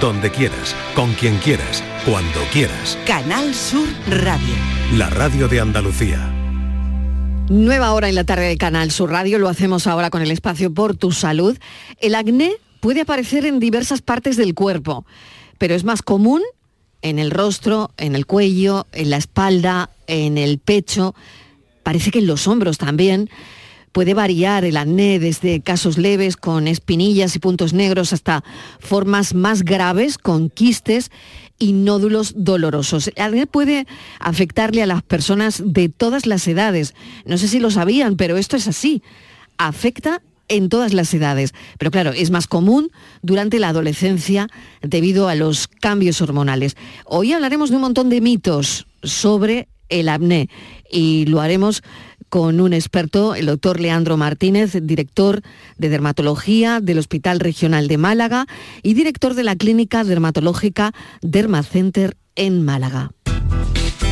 donde quieras, con quien quieras, cuando quieras. Canal Sur Radio. La radio de Andalucía. Nueva hora en la tarde de Canal Sur Radio, lo hacemos ahora con el espacio Por tu Salud. El acné puede aparecer en diversas partes del cuerpo, pero es más común en el rostro, en el cuello, en la espalda, en el pecho, parece que en los hombros también. Puede variar el acné desde casos leves con espinillas y puntos negros hasta formas más graves con quistes y nódulos dolorosos. El acné puede afectarle a las personas de todas las edades. No sé si lo sabían, pero esto es así. Afecta en todas las edades. Pero claro, es más común durante la adolescencia debido a los cambios hormonales. Hoy hablaremos de un montón de mitos sobre el acné y lo haremos con un experto, el doctor Leandro Martínez, director de dermatología del Hospital Regional de Málaga y director de la Clínica Dermatológica Dermacenter en Málaga.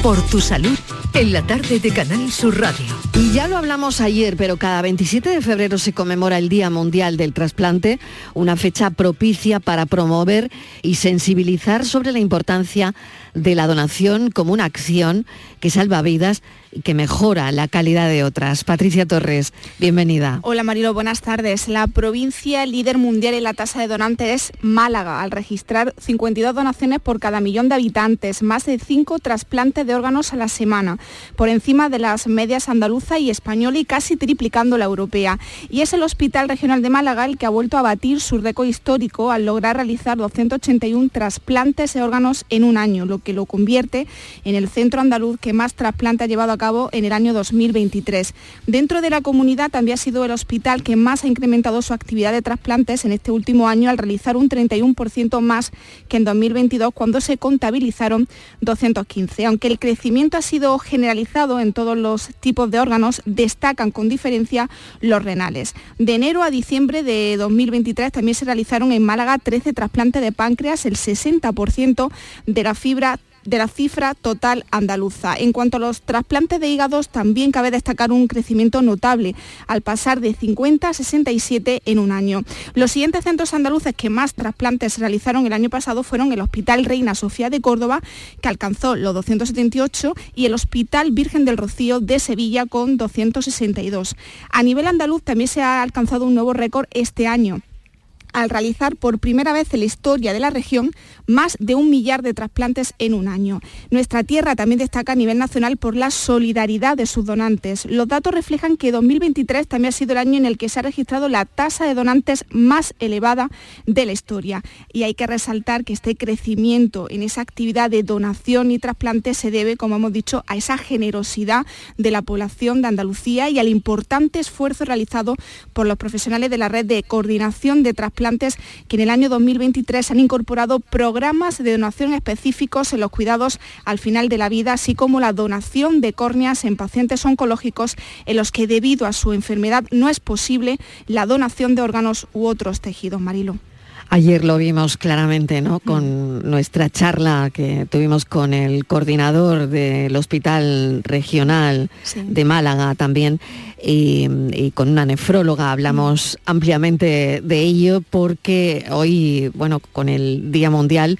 Por tu salud, en la tarde de Canal Sur Radio. Y ya lo hablamos ayer, pero cada 27 de febrero se conmemora el Día Mundial del Trasplante, una fecha propicia para promover y sensibilizar sobre la importancia de la donación como una acción que salva vidas que mejora la calidad de otras. Patricia Torres, bienvenida. Hola Marilo, buenas tardes. La provincia líder mundial en la tasa de donantes es Málaga, al registrar 52 donaciones por cada millón de habitantes, más de 5 trasplantes de órganos a la semana, por encima de las medias andaluza y española y casi triplicando la europea. Y es el Hospital Regional de Málaga el que ha vuelto a batir su récord histórico al lograr realizar 281 trasplantes de órganos en un año, lo que lo convierte en el centro andaluz que más trasplantes ha llevado a cabo en el año 2023. Dentro de la comunidad también ha sido el hospital que más ha incrementado su actividad de trasplantes en este último año al realizar un 31% más que en 2022 cuando se contabilizaron 215. Aunque el crecimiento ha sido generalizado en todos los tipos de órganos, destacan con diferencia los renales. De enero a diciembre de 2023 también se realizaron en Málaga 13 trasplantes de páncreas, el 60% de la fibra de la cifra total andaluza. En cuanto a los trasplantes de hígados, también cabe destacar un crecimiento notable, al pasar de 50 a 67 en un año. Los siguientes centros andaluces que más trasplantes realizaron el año pasado fueron el Hospital Reina Sofía de Córdoba, que alcanzó los 278, y el Hospital Virgen del Rocío de Sevilla con 262. A nivel andaluz también se ha alcanzado un nuevo récord este año al realizar por primera vez en la historia de la región más de un millar de trasplantes en un año. Nuestra tierra también destaca a nivel nacional por la solidaridad de sus donantes. Los datos reflejan que 2023 también ha sido el año en el que se ha registrado la tasa de donantes más elevada de la historia. Y hay que resaltar que este crecimiento en esa actividad de donación y trasplante se debe, como hemos dicho, a esa generosidad de la población de Andalucía y al importante esfuerzo realizado por los profesionales de la red de coordinación de trasplantes que en el año 2023 han incorporado programas de donación específicos en los cuidados al final de la vida, así como la donación de córneas en pacientes oncológicos en los que debido a su enfermedad no es posible la donación de órganos u otros tejidos. Marilo. Ayer lo vimos claramente, ¿no? Con nuestra charla que tuvimos con el coordinador del Hospital Regional de Málaga también y, con una nefróloga hablamos ampliamente de ello porque hoy, bueno, con el Día Mundial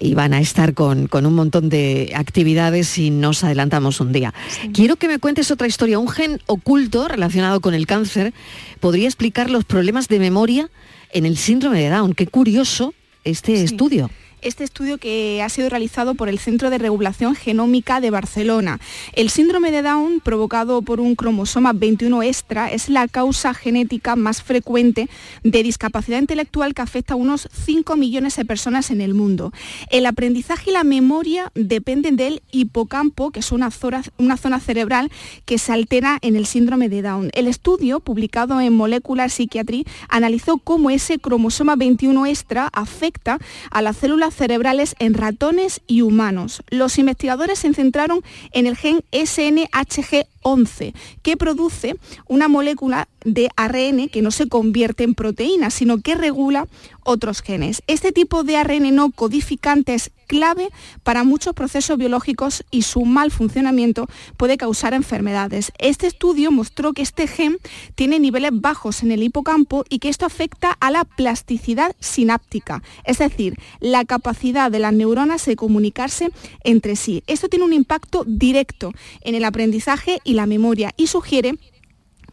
iban a estar con, un montón de actividades y nos adelantamos un día. Quiero que me cuentes otra historia. Un gen oculto relacionado con el cáncer podría explicar los problemas de memoria en el síndrome de Down. Qué curioso este estudio este estudio que ha sido realizado por el Centro de Regulación Genómica de Barcelona. El síndrome de Down, provocado por un cromosoma 21 extra, es la causa genética más frecuente de discapacidad intelectual que afecta a unos 5 millones de personas en el mundo. El aprendizaje y la memoria dependen del hipocampo, que es una zona, una zona cerebral que se altera en el síndrome de Down. El estudio, publicado en Molecular Psychiatry, analizó cómo ese cromosoma 21 extra afecta a las cerebrales en ratones y humanos. Los investigadores se centraron en el gen SNHG 11, que produce una molécula de ARN que no se convierte en proteína, sino que regula otros genes. Este tipo de ARN no codificante es clave para muchos procesos biológicos y su mal funcionamiento puede causar enfermedades. Este estudio mostró que este gen tiene niveles bajos en el hipocampo y que esto afecta a la plasticidad sináptica, es decir, la capacidad de las neuronas de comunicarse entre sí. Esto tiene un impacto directo en el aprendizaje y la memoria y sugiere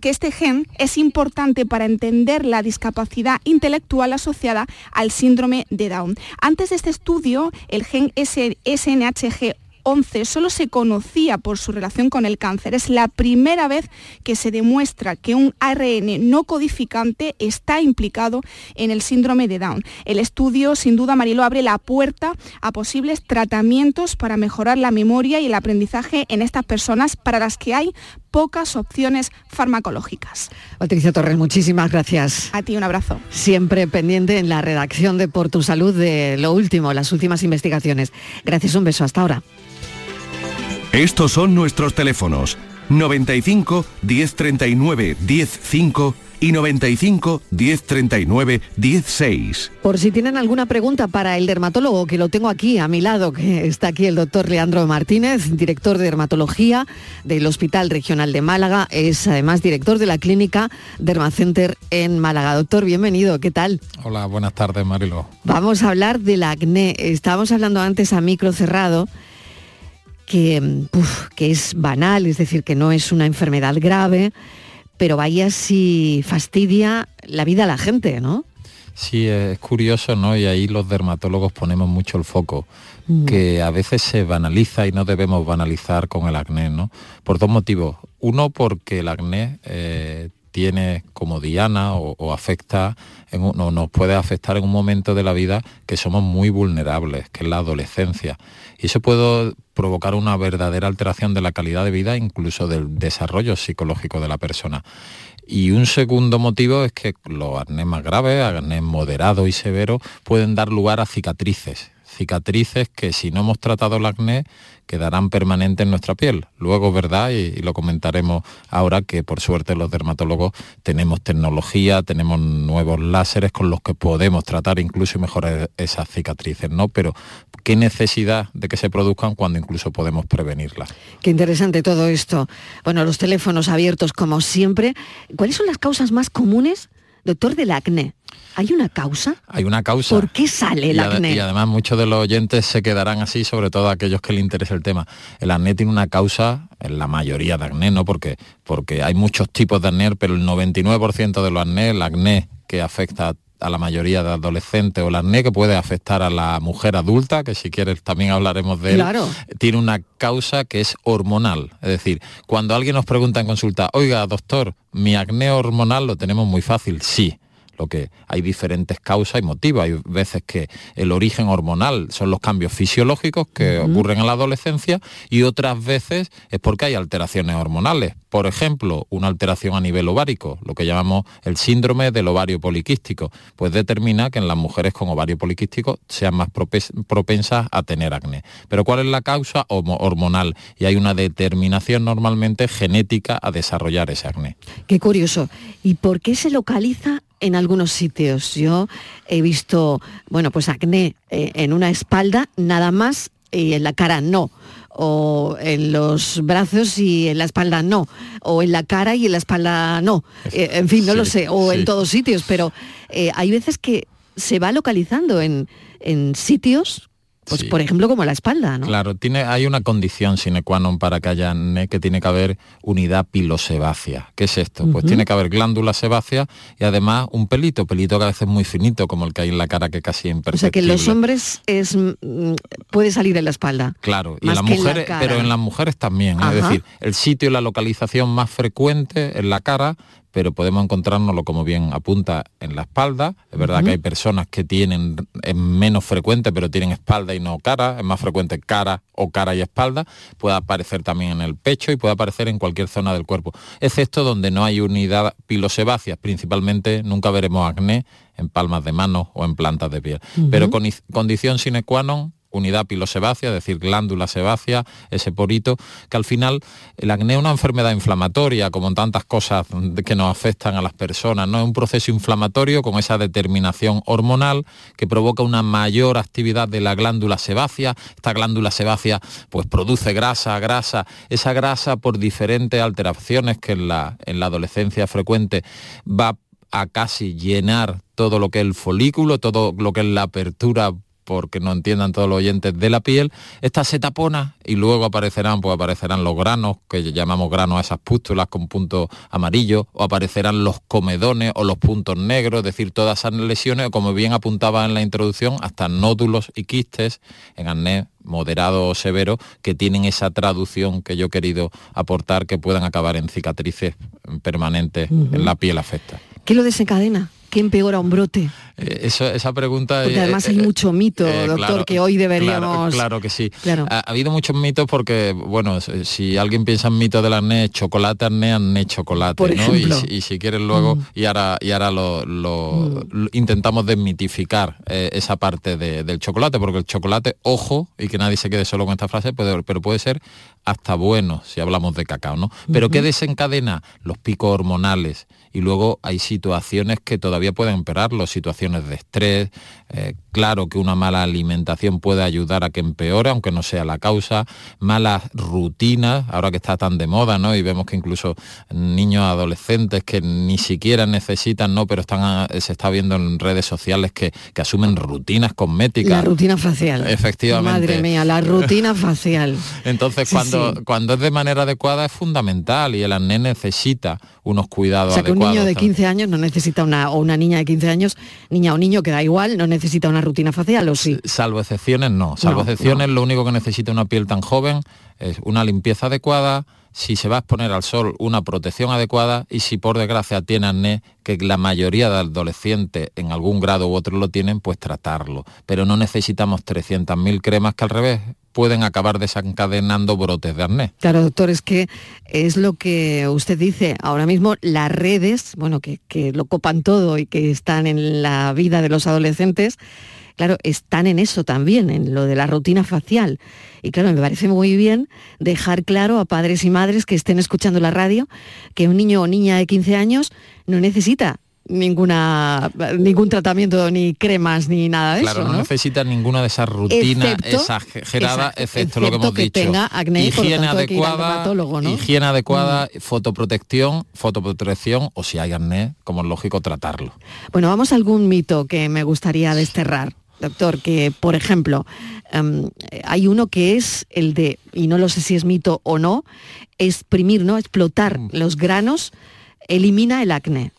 que este gen es importante para entender la discapacidad intelectual asociada al síndrome de Down. Antes de este estudio, el gen SNHG 11 solo se conocía por su relación con el cáncer. Es la primera vez que se demuestra que un ARN no codificante está implicado en el síndrome de Down. El estudio, sin duda, Marilo, abre la puerta a posibles tratamientos para mejorar la memoria y el aprendizaje en estas personas para las que hay pocas opciones farmacológicas. Patricia Torres, muchísimas gracias. A ti un abrazo. Siempre pendiente en la redacción de Por tu Salud de lo último, las últimas investigaciones. Gracias, un beso, hasta ahora. Estos son nuestros teléfonos 95 1039 105 y 95 1039 16. Por si tienen alguna pregunta para el dermatólogo, que lo tengo aquí a mi lado, que está aquí el doctor Leandro Martínez, director de dermatología del Hospital Regional de Málaga, es además director de la clínica Dermacenter en Málaga. Doctor, bienvenido, ¿qué tal? Hola, buenas tardes, Marilo. Vamos a hablar del acné. Estábamos hablando antes a micro cerrado que, que es banal, es decir, que no es una enfermedad grave, pero vaya si fastidia la vida a la gente, ¿no? Sí, es curioso, ¿no? Y ahí los dermatólogos ponemos mucho el foco, mm. que a veces se banaliza y no debemos banalizar con el acné, ¿no? Por dos motivos. Uno, porque el acné eh, tiene como diana o, afecta, en nos puede afectar en un momento de la vida que somos muy vulnerables, que es la adolescencia. Y eso puede provocar una verdadera alteración de la calidad de vida, incluso del desarrollo psicológico de la persona. Y un segundo motivo es que los acné más graves, acné moderado y severo, pueden dar lugar a cicatrices cicatrices que si no hemos tratado el acné quedarán permanentes en nuestra piel. Luego, ¿verdad? Y, lo comentaremos ahora que por suerte los dermatólogos tenemos tecnología, tenemos nuevos láseres con los que podemos tratar incluso y mejorar esas cicatrices, ¿no? Pero qué necesidad de que se produzcan cuando incluso podemos prevenirlas. Qué interesante todo esto. Bueno, los teléfonos abiertos como siempre. ¿Cuáles son las causas más comunes, doctor, del acné? ¿Hay una causa? Hay una causa. ¿Por qué sale el acné? Y además muchos de los oyentes se quedarán así, sobre todo aquellos que les interesa el tema. El acné tiene una causa, en la mayoría de acné, ¿no? Porque, porque hay muchos tipos de acné, pero el 99% de los acné, el acné que afecta a la mayoría de adolescentes o el acné que puede afectar a la mujer adulta, que si quieres también hablaremos de él, tiene una causa que es hormonal. Es decir, cuando alguien nos pregunta en consulta, oiga, doctor, mi acné hormonal lo tenemos muy fácil, sí lo que hay diferentes causas y motivos. Hay veces que el origen hormonal son los cambios fisiológicos que ocurren en la adolescencia y otras veces es porque hay alteraciones hormonales. Por ejemplo, una alteración a nivel ovárico, lo que llamamos el síndrome del ovario poliquístico, pues determina que en las mujeres con ovario poliquístico sean más propensas a tener acné. Pero ¿cuál es la causa hormonal? Y hay una determinación normalmente genética a desarrollar ese acné. Qué curioso. ¿Y por qué se localiza en algunos sitios. Yo he visto, bueno, pues acné eh, en una espalda nada más y en la cara no o en los brazos y en la espalda no, o en la cara y en la espalda no. Eh, en fin, no lo sé, o en todos sitios, pero eh, hay veces que se va localizando en, en sitios pues por ejemplo como la espalda, ¿no? Claro, tiene, hay una condición sine qua non para que haya que tiene que haber unidad pilosebácea. ¿Qué es esto? Pues tiene que haber glándula sebácea y además un pelito, pelito que a veces es muy finito, como el que hay en la cara que casi es imperceptible. O sea que en los hombres es mm, puede salir en la espalda. Claro, y las mujeres, pero en las mujeres también. Es decir, el sitio y la localización más frecuente en la cara, pero podemos encontrárnoslo como bien apunta en la espalda. Es verdad que hay personas que tienen, es menos frecuente, pero tienen espalda y no cara, es más frecuente cara o cara y espalda, puede aparecer también en el pecho y puede aparecer en cualquier zona del cuerpo, excepto donde no hay unidad pilosebácea, principalmente nunca veremos acné en palmas de mano o en plantas de piel. Pero con condición sine qua non unidad pilosebácea, es decir, glándula sebácea, ese porito, que al final el acné es una enfermedad inflamatoria, como tantas cosas que nos afectan a las personas, ¿no? Es un proceso inflamatorio con esa determinación hormonal que provoca una mayor actividad de la glándula sebácea. Esta glándula sebácea pues produce grasa, grasa, esa grasa por diferentes alteraciones que en la, en la adolescencia frecuente va a casi llenar todo lo que es el folículo, todo lo que es la apertura porque no entiendan todos los oyentes de la piel, esta se tapona y luego aparecerán, pues aparecerán los granos, que llamamos granos a esas pústulas con puntos amarillos, o aparecerán los comedones o los puntos negros, es decir, todas esas lesiones, como bien apuntaba en la introducción, hasta nódulos y quistes en acné moderado o severo, que tienen esa traducción que yo he querido aportar, que puedan acabar en cicatrices permanentes en la piel afecta. ¿Qué lo desencadena? ¿Qué empeora un brote? Eh, eso, esa pregunta... Porque además hay mucho mito, doctor, que hoy deberíamos... Claro, que sí. Ha, habido muchos mitos porque, bueno, si alguien piensa en mitos del acné, chocolate, acné, acné, chocolate, ¿no? Y, si quieres luego, mm. y ahora, y ahora lo, mm. intentamos desmitificar eh, esa parte del chocolate, porque el chocolate, ojo, y que nadie se quede solo con esta frase, pero, pero puede ser hasta bueno si hablamos de cacao, ¿no? Pero ¿qué desencadena? Los picos hormonales, y luego hay situaciones que todavía pueden empeorarlo, situaciones de estrés, eh, claro que una mala alimentación puede ayudar a que empeore, aunque no sea la causa, malas rutinas, ahora que está tan de moda, ¿no? Y vemos que incluso niños adolescentes que ni siquiera necesitan, ¿no? Pero están se está viendo en redes sociales que, asumen rutinas cosméticas. La rutina facial. Efectivamente. Madre mía, la rutina facial. Entonces, cuando, cuando es de manera adecuada es fundamental y el acné necesita unos cuidados adecuados un niño de 15 años no necesita una, o una niña de 15 años, niña o niño que da igual, no necesita una rutina facial, ¿o sí? Salvo excepciones, no. Salvo excepciones, lo único que necesita una piel tan joven es una limpieza adecuada, si se va a exponer al sol, una protección adecuada y si por desgracia tiene acné, que la mayoría de adolescentes en algún grado u otro lo tienen, pues tratarlo. Pero no necesitamos 300.000 cremas que al revés pueden acabar desencadenando brotes de acné. Claro, doctor, es que es lo que usted dice. Ahora mismo las redes, bueno, que, que lo copan todo y que están en la vida de los adolescentes, claro, están en eso también, en lo de la rutina facial. Y claro, me parece muy bien dejar claro a padres y madres que estén escuchando la radio que un niño o niña de 15 años no necesita ninguna ningún tratamiento ni cremas ni nada de eso claro no, necesita ninguna de esas rutinas exageradas excepto, lo que hemos que dicho. tenga acné, higiene adecuada higiene adecuada mm. fotoprotección fotoprotección o si hay acné como es lógico tratarlo. Bueno vamos a algún mito que me gustaría desterrar doctor que por ejemplo em, hay uno que es el de y no lo sé si es mito o no exprimir no explotar mm. los granos elimina el acné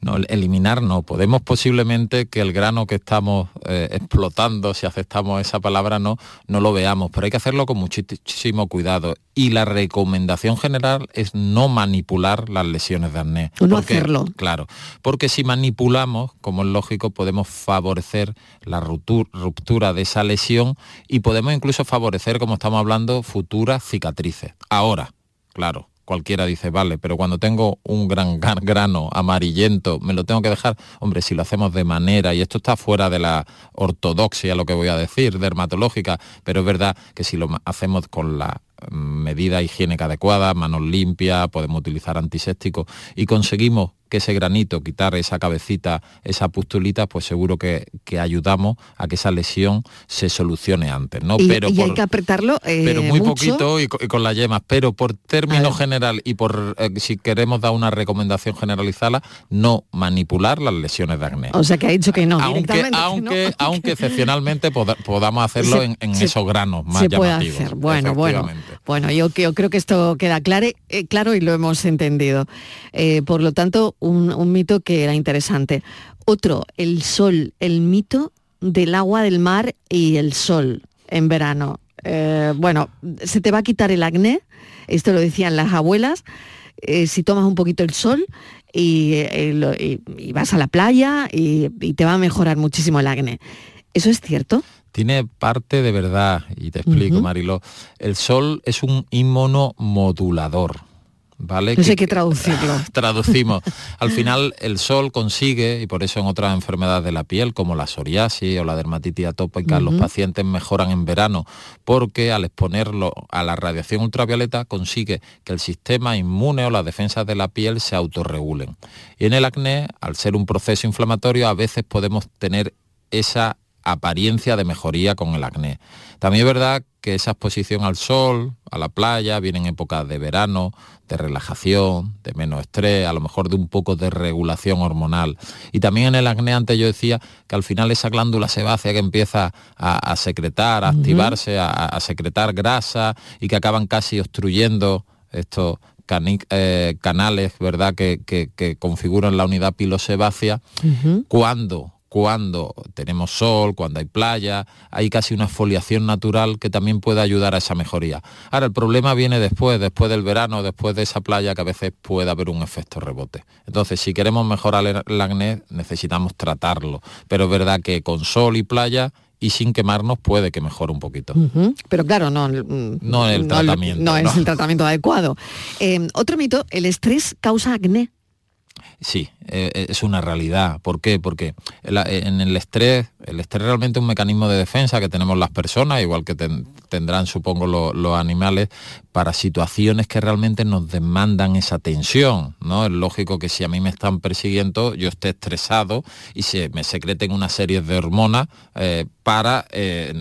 no, eliminar no. Podemos posiblemente que el grano que estamos eh, explotando, si aceptamos esa palabra, no, no lo veamos, pero hay que hacerlo con muchísimo cuidado. Y la recomendación general es no manipular las lesiones de acné. No hacerlo. Claro, porque si manipulamos, como es lógico, podemos favorecer la ruptura de esa lesión y podemos incluso favorecer, como estamos hablando, futuras cicatrices. Ahora, claro, cualquiera dice, vale, pero cuando tengo un gran grano amarillento, ¿me lo tengo que dejar? Hombre, si lo hacemos de manera, y esto está fuera de la ortodoxia, lo que voy a decir, dermatológica, pero es verdad que si lo hacemos con la medida higiénica adecuada, manos limpias, podemos utilizar antisépticos y conseguimos que ese granito, quitar esa cabecita, esa pustulita, pues seguro que, ayudamos a que esa lesión se solucione antes, ¿no? Y, pero hay que apretarlo eh, Pero muy poquito y, con las yemas, pero por término general y por eh, si queremos dar una recomendación generalizada, no manipular las lesiones de acné. O sea que ha dicho que no, aunque, aunque, aunque excepcionalmente podamos hacerlo en, esos granos más se puede Hacer. Bueno, bueno. Bueno, yo, creo que esto queda claro, eh, claro y lo hemos entendido. por lo tanto, un, mito que era interesante. Otro, el sol, el mito del agua del mar y el sol en verano. Eh, bueno, se te va a quitar el acné, esto lo decían las abuelas, eh, si tomas un poquito el sol y, eh, vas a la playa y, te va a mejorar muchísimo el acné. ¿Eso es cierto? Tiene parte de verdad, y te explico, Marilo. El sol es un inmunomodulador ¿vale? No sé qué traducirlo. Traducimos. Al final el sol consigue, y por eso en otras enfermedades de la piel, como la psoriasis o la dermatitis atópica, los pacientes mejoran en verano, porque al exponerlo a la radiación ultravioleta consigue que el sistema inmune o las defensas de la piel se autorregulen. Y en el acné, al ser un proceso inflamatorio, a veces podemos tener esa apariencia de mejoría con el acné. También es verdad que esa exposición al sol, a la playa, viene en épocas de verano, de relajación, de menos estrés, a lo mejor de un poco de regulación hormonal. Y también en el acné antes yo decía que al final esa glándula sebácea que empieza a, secretar, a activarse, a, secretar grasa y que acaban casi obstruyendo estos eh, canales ¿verdad? Que, configuran la unidad pilosebácea, cuando cuando tenemos sol, cuando hay playa, hay casi una foliación natural que también puede ayudar a esa mejoría. Ahora, el problema viene después, después del verano, después de esa playa, que a veces puede haber un efecto rebote. Entonces, si queremos mejorar el acné, necesitamos tratarlo. Pero es verdad que con sol y playa y sin quemarnos puede que mejore un poquito. Pero claro, no, no el tratamiento. No, es el tratamiento adecuado. Eh, otro mito, el estrés causa acné. Sí, eh, eh, es una realidad. ¿Por qué? Porque en el estrés, el estrés realmente es un mecanismo de defensa que tenemos las personas, igual que tendrán, supongo, los animales, para situaciones que realmente nos demandan esa tensión. ¿no? Es lógico que si a mí me están persiguiendo, yo esté estresado y se me secreten una serie de hormonas eh, para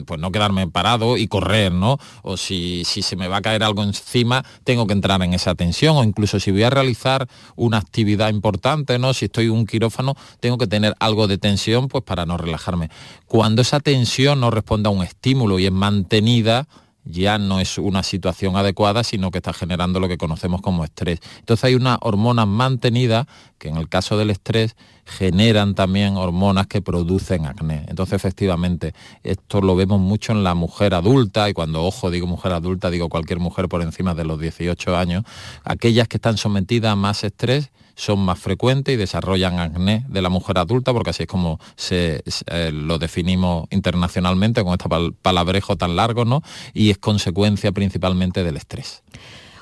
pues no quedarme parado y correr, ¿no? O si se me va a caer algo encima, tengo que entrar en esa tensión, o incluso si voy a realizar una actividad importante, ¿no? Si estoy un quirófano, tengo que tener algo de tensión pues para no relajarme. Cuando esa tensión no responde a un estímulo y es mantenida, ya no es una situación adecuada, sino que está generando lo que conocemos como estrés. Entonces hay unas hormonas mantenidas que en el caso del estrés generan también hormonas que producen acné. Entonces efectivamente esto lo vemos mucho en la mujer adulta y cuando ojo digo mujer adulta digo cualquier mujer por encima de los 18 años, aquellas que están sometidas a más estrés son más frecuentes y desarrollan acné de la mujer adulta, porque así es como se, eh, lo definimos internacionalmente con este palabrejo tan largo, ¿no? Y es consecuencia principalmente del estrés.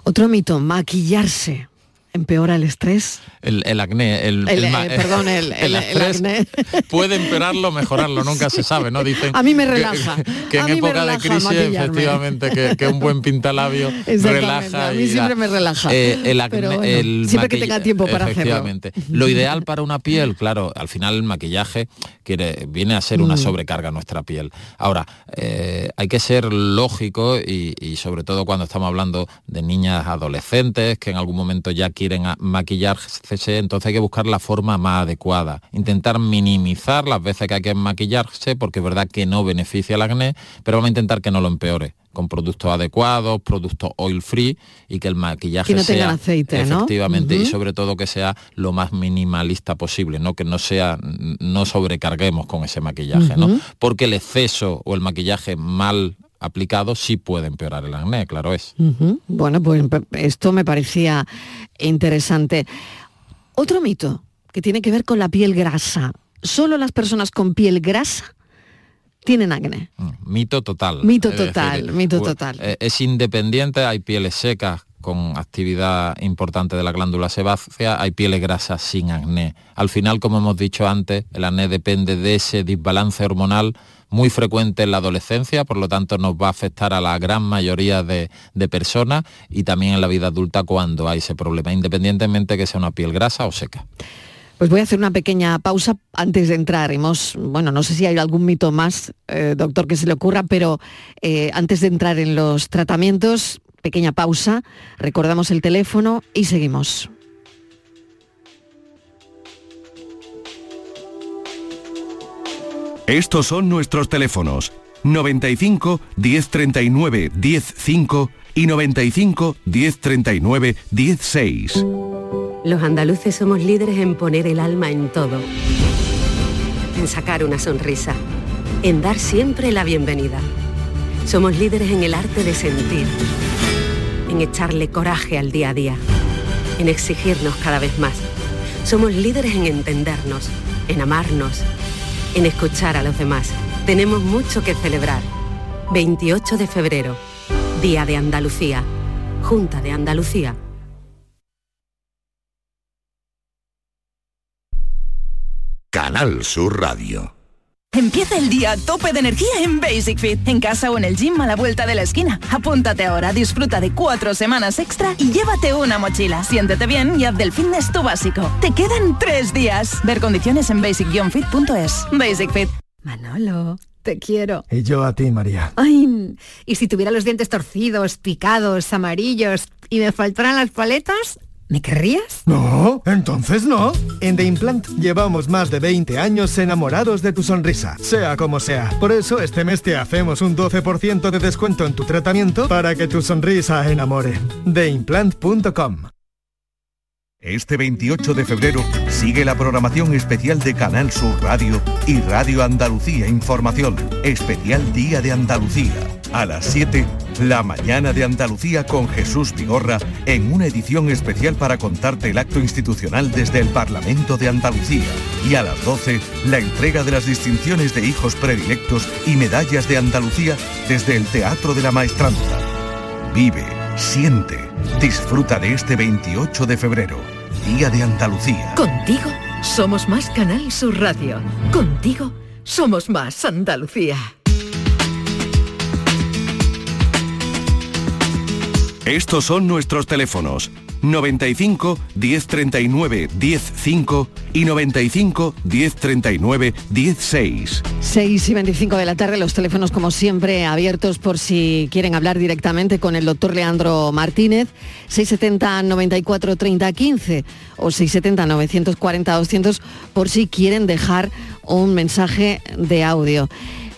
Otro mito, maquillarse empeora el estrés? El, acné, el, eh, perdón, el, acné. puede empeorarlo, mejorarlo, nunca se sabe, ¿no? Dicen a mí me relaja. Que, en época de crisis, efectivamente, que, un buen pintalabio relaja. A mí siempre me relaja. Eh, el acné, siempre que tenga tiempo para efectivamente. Lo ideal para una piel, claro, al final el maquillaje quiere, viene a ser una mm. sobrecarga a nuestra piel. Ahora, eh, hay que ser lógico y, y sobre todo cuando estamos hablando de niñas adolescentes que en algún momento ya quieren maquillarse, entonces hay que buscar la forma más adecuada. Intentar minimizar las veces que hay que maquillarse, porque es verdad que no beneficia el acné, pero vamos a intentar que no lo empeore con productos adecuados, productos oil free y que el maquillaje que no sea aceite, efectivamente y sobre todo que sea lo más minimalista posible, no que no sea no sobrecarguemos con ese maquillaje, ¿no? Porque el exceso o el maquillaje mal aplicado sí puede empeorar el acné, claro es. Bueno, pues esto me parecía interesante. Otro mito que tiene que ver con la piel grasa. ¿Solo las personas con piel grasa tienen acné? Mm, mito total. Mito total, mito total. Eh, es independiente, hay pieles secas con actividad importante de la glándula sebácea, hay pieles grasas sin acné. Al final, como hemos dicho antes, el acné depende de ese desbalance hormonal muy frecuente en la adolescencia, por lo tanto nos va a afectar a la gran mayoría de, personas y también en la vida adulta cuando hay ese problema, independientemente que sea una piel grasa o seca. Pues voy a hacer una pequeña pausa antes de entrar. Hemos, bueno, no sé si hay algún mito más, eh, doctor, que se le ocurra, pero eh, antes de entrar en los tratamientos, pequeña pausa, recordamos el teléfono y seguimos. Estos son nuestros teléfonos 95 1039 105 y 95 1039 16. Los andaluces somos líderes en poner el alma en todo, en sacar una sonrisa, en dar siempre la bienvenida. Somos líderes en el arte de sentir, en echarle coraje al día a día, en exigirnos cada vez más. Somos líderes en entendernos, en amarnos en escuchar a los demás. Tenemos mucho que celebrar. 28 de febrero, Día de Andalucía, Junta de Andalucía. Canal Sur Radio. Empieza el día a tope de energía en Basic Fit, en casa o en el gym a la vuelta de la esquina. Apúntate ahora, disfruta de cuatro semanas extra y llévate una mochila. Siéntete bien y haz del fitness tu básico. Te quedan tres días. Ver condiciones en basic-fit.es. Basic Fit. Manolo, te quiero. Y yo a ti, María. Ay, y si tuviera los dientes torcidos, picados, amarillos y me faltaran las paletas, ¿Me querrías? No, entonces no. En The Implant llevamos más de 20 años enamorados de tu sonrisa, sea como sea. Por eso este mes te hacemos un 12% de descuento en tu tratamiento para que tu sonrisa enamore. TheImplant.com Este 28 de febrero sigue la programación especial de Canal Sur Radio y Radio Andalucía Información, especial Día de Andalucía. A las 7, la mañana de Andalucía con Jesús Vigorra en una edición especial para contarte el acto institucional desde el Parlamento de Andalucía. Y a las 12, la entrega de las distinciones de hijos predilectos y medallas de Andalucía desde el Teatro de la Maestranza. Vive, siente, disfruta de este 28 de febrero, Día de Andalucía. Contigo somos más Canal Sur Radio. Contigo somos más Andalucía. Estos son nuestros teléfonos 95 1039 105 y 95 1039 16. 6 y 25 de la tarde, los teléfonos como siempre abiertos por si quieren hablar directamente con el doctor Leandro Martínez, 670 94 30 15 o 670 940 200 por si quieren dejar un mensaje de audio.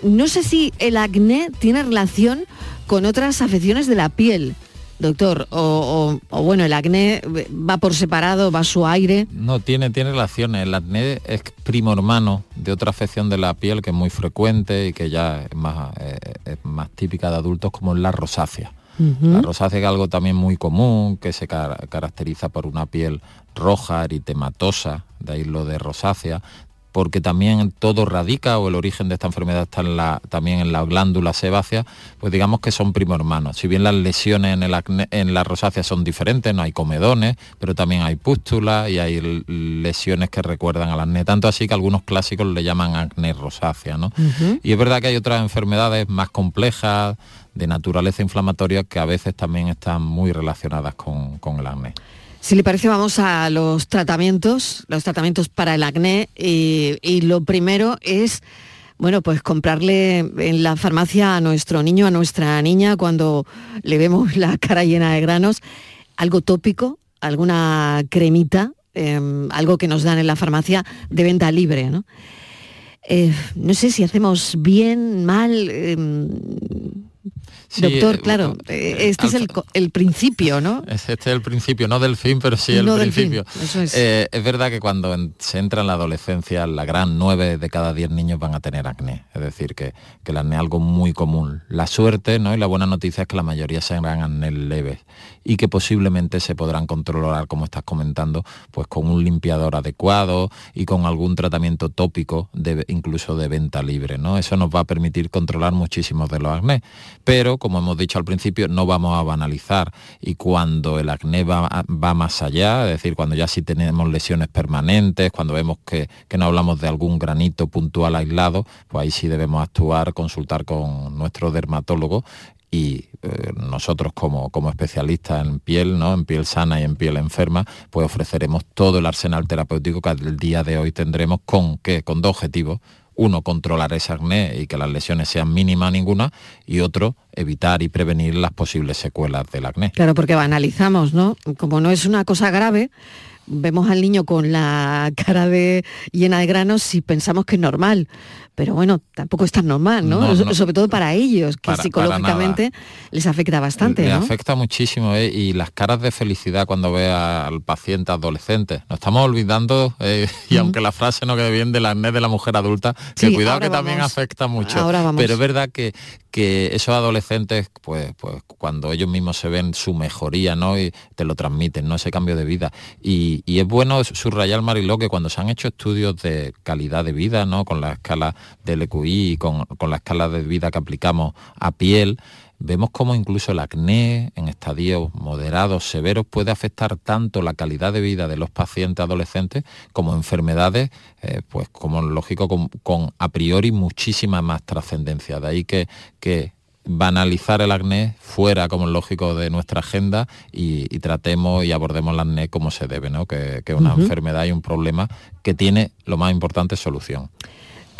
No sé si el acné tiene relación con otras afecciones de la piel doctor? O, bueno, el acné va por separado, va a su aire. No, tiene, tiene relaciones. El acné es primo hermano de otra afección de la piel que es muy frecuente y que ya es más, eh, es más típica de adultos como es la rosácea. La rosácea es algo también muy común, que se caracteriza por una piel roja, eritematosa, de ahí lo de rosácea, porque también todo radica o el origen de esta enfermedad está en la, también en la glándula sebácea, pues digamos que son primo hermanos. Si bien las lesiones en, el en la rosácea son diferentes, no hay comedones, pero también hay pústulas y hay lesiones que recuerdan al acné, tanto así que algunos clásicos le llaman acné rosácea. ¿no? Y es verdad que hay otras enfermedades más complejas, de naturaleza inflamatoria, que a veces también están muy relacionadas con, con el acné. Si le parece, vamos a los tratamientos, los tratamientos para el acné. Y, lo primero es, bueno, pues comprarle en la farmacia a nuestro niño, a nuestra niña, cuando le vemos la cara llena de granos, algo tópico, alguna cremita, em, algo que nos dan en la farmacia de venta libre, ¿no? Eh, no sé si hacemos bien, mal. Doctor, eh, claro, eh, este es el, principio, ¿no? Este es el principio, no del fin, pero sí el principio. Eh, es. verdad que cuando se entra en la adolescencia, la gran nueve de cada diez niños van a tener acné. Es decir, que, que el acné es algo muy común. La suerte ¿no? y la buena noticia es que la mayoría serán acné leves y que posiblemente se podrán controlar, como estás comentando, pues con un limpiador adecuado y con algún tratamiento tópico, de, incluso de venta libre. ¿no? Eso nos va a permitir controlar muchísimos de los acné. Pero como hemos dicho al principio, no vamos a banalizar y cuando el acné va, más allá, es decir, cuando ya sí tenemos lesiones permanentes, cuando vemos que, no hablamos de algún granito puntual aislado, pues ahí sí debemos actuar, consultar con nuestro dermatólogo y eh, nosotros como, especialistas en piel, ¿no? en piel sana y en piel enferma, pues ofreceremos todo el arsenal terapéutico que el día de hoy tendremos con, ¿qué? con dos objetivos uno, controlar ese acné y que las lesiones sean mínimas ninguna, y otro, evitar y prevenir las posibles secuelas del acné. Claro, porque banalizamos, ¿no? Como no es una cosa grave, vemos al niño con la cara de, llena de granos y pensamos que es normal pero bueno, tampoco es tan normal, ¿no? Sobre todo para ellos, que psicológicamente les afecta bastante. Les afecta muchísimo ¿eh? y las caras de felicidad cuando ve al paciente adolescente. Nos estamos olvidando, eh, y aunque la frase no quede bien, del acné de la mujer adulta, que cuidado que también afecta mucho. Pero es verdad que, que esos adolescentes, pues, pues cuando ellos mismos se ven su mejoría, ¿no? Y te lo transmiten, ¿no? Ese cambio de vida. Y, y es bueno subrayar, Mariló, que cuando se han hecho estudios de calidad de vida, ¿no? Con la escala del EQI y con, la escala de vida que aplicamos a piel, vemos como incluso el acné en estadios moderados, severos, puede afectar tanto la calidad de vida de los pacientes adolescentes como enfermedades, eh, pues como lógico, con, a priori muchísima más trascendencia. De ahí que, que banalizar el acné fuera, como es lógico, de nuestra agenda y, tratemos y abordemos el acné como se debe, ¿no? que es una enfermedad y un problema que tiene, lo más importante, solución.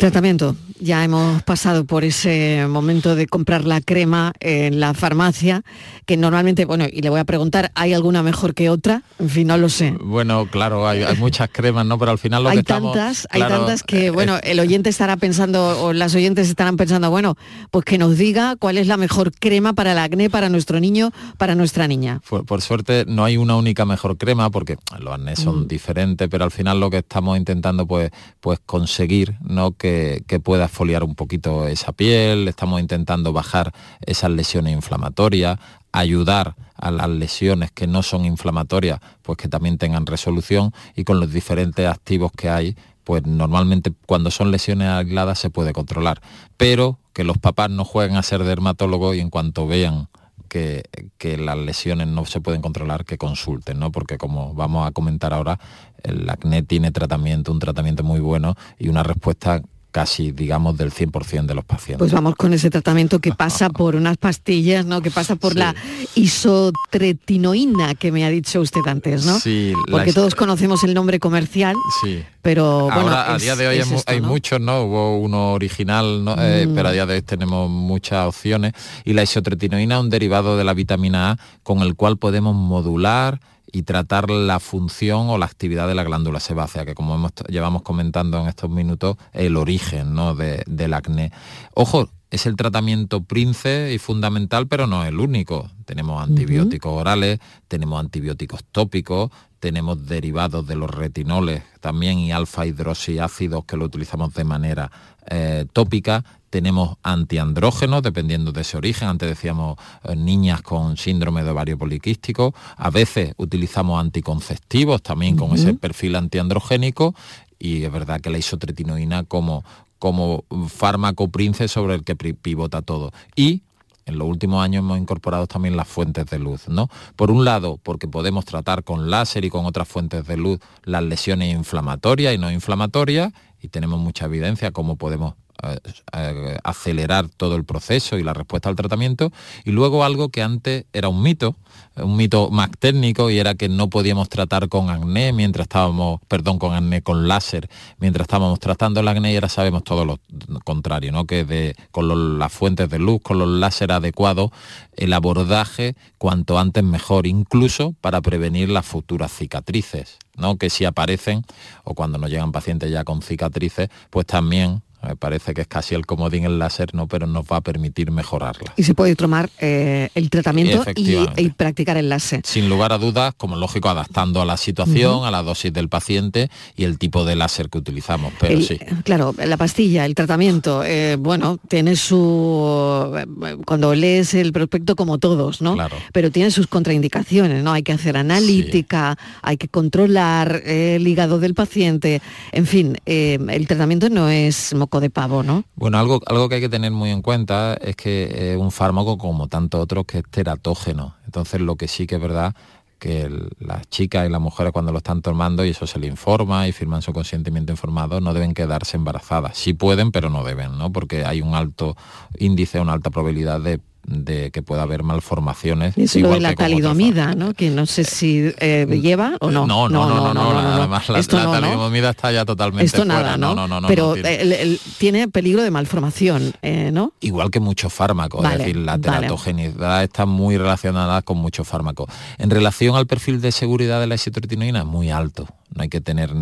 Tratamiento. Ya hemos pasado por ese momento de comprar la crema en la farmacia, que normalmente, bueno, y le voy a preguntar, ¿hay alguna mejor que otra? En fin, no lo sé. Bueno, claro, hay, muchas cremas, ¿no? Pero al final lo hay que tantas, Hay tantas que, eh, bueno, el oyente estará pensando, o las oyentes estarán pensando, bueno, pues que nos diga cuál es la mejor crema para el acné, para nuestro niño, para nuestra niña. Por, suerte no hay una única mejor crema, porque los acné son mm. diferentes, pero al final lo que estamos intentando, pues, pues conseguir, ¿no? Que que, pueda foliar un poquito esa piel, estamos intentando bajar esas lesiones inflamatorias, ayudar a las lesiones que no son inflamatorias, pues que también tengan resolución y con los diferentes activos que hay, pues normalmente cuando son lesiones aisladas se puede controlar, pero que los papás no jueguen a ser dermatólogos y en cuanto vean que, que, las lesiones no se pueden controlar, que consulten, ¿no? Porque como vamos a comentar ahora, el acné tiene tratamiento, un tratamiento muy bueno y una respuesta casi, digamos, del 100% de los pacientes. Pues vamos con ese tratamiento que pasa por unas pastillas, ¿no? Que pasa por la isotretinoína que me ha dicho usted antes, ¿no? Sí. Porque todos conocemos el nombre comercial. Sí. Pero bueno, a día de hoy hay, muchos, ¿no? Hubo uno original, eh, mm. pero a día de hoy tenemos muchas opciones. Y la isotretinoína es un derivado de la vitamina A con el cual podemos modular y tratar la función o la actividad de la glándula sebácea, que como hemos, llevamos comentando en estos minutos, el origen ¿no? del acné. Ojo, es el tratamiento prince y fundamental, pero no el único. Tenemos antibióticos orales, tenemos antibióticos tópicos, tenemos derivados de los retinoles también y alfa hidroxiácidos que lo utilizamos de manera eh, tópica, tenemos antiandrógenos, dependiendo de ese origen. Antes decíamos eh, niñas con síndrome de ovario poliquístico. A veces utilizamos anticonceptivos también con ese perfil antiandrogénico. Y es verdad que la isotretinoína como, como fármaco prince sobre el que pivota todo. Y en los últimos años hemos incorporado también las fuentes de luz, ¿no? Por un lado, porque podemos tratar con láser y con otras fuentes de luz las lesiones inflamatorias y no inflamatorias, y tenemos mucha evidencia cómo podemos acelerar todo el proceso y la respuesta al tratamiento. Y luego algo que antes era un mito, un mito más técnico y era que no podíamos tratar con acné mientras estábamos, perdón, con acné con láser, mientras estábamos tratando el acné y ahora sabemos todo lo contrario, ¿no? que de, con las fuentes de luz, con los láser adecuados, el abordaje cuanto antes mejor, incluso para prevenir las futuras cicatrices, ¿no? que si aparecen o cuando nos llegan pacientes ya con cicatrices, pues también me parece que es casi el comodín el láser, no, pero nos va a permitir mejorarla. Y se puede tomar eh, el tratamiento y, practicar el láser. Sin lugar a dudas, como lógico, adaptando a la situación, a la dosis del paciente y el tipo de láser que utilizamos. Pero sí. Claro, la pastilla, el tratamiento, eh, bueno, tiene su. Cuando lees el prospecto, como todos, ¿no? Claro. Pero tiene sus contraindicaciones, ¿no? Hay que hacer analítica, hay que controlar el hígado del paciente. En fin, eh, el tratamiento no es de pavo, ¿no? Bueno, algo, algo que hay que tener muy en cuenta es que un fármaco como tantos otros que es teratógeno. Entonces lo que sí que es verdad que las chicas y las mujeres cuando lo están tomando y eso se le informa y firman su consentimiento informado no deben quedarse embarazadas. Sí pueden, pero no deben, ¿no? Porque hay un alto índice, una alta probabilidad de de que pueda haber malformaciones. Es lo de la talidomida, ¿no? Que no sé si eh, lleva o no. No, no, no, no, además la, talidomida está ya totalmente Esto nada, ¿no? No, no, Pero tiene. peligro de malformación, eh, ¿no? Igual que muchos fármacos, es decir, la teratogenicidad está muy relacionada con muchos fármacos. En relación al perfil de seguridad de la isotretinoína, muy alto no hay que tener,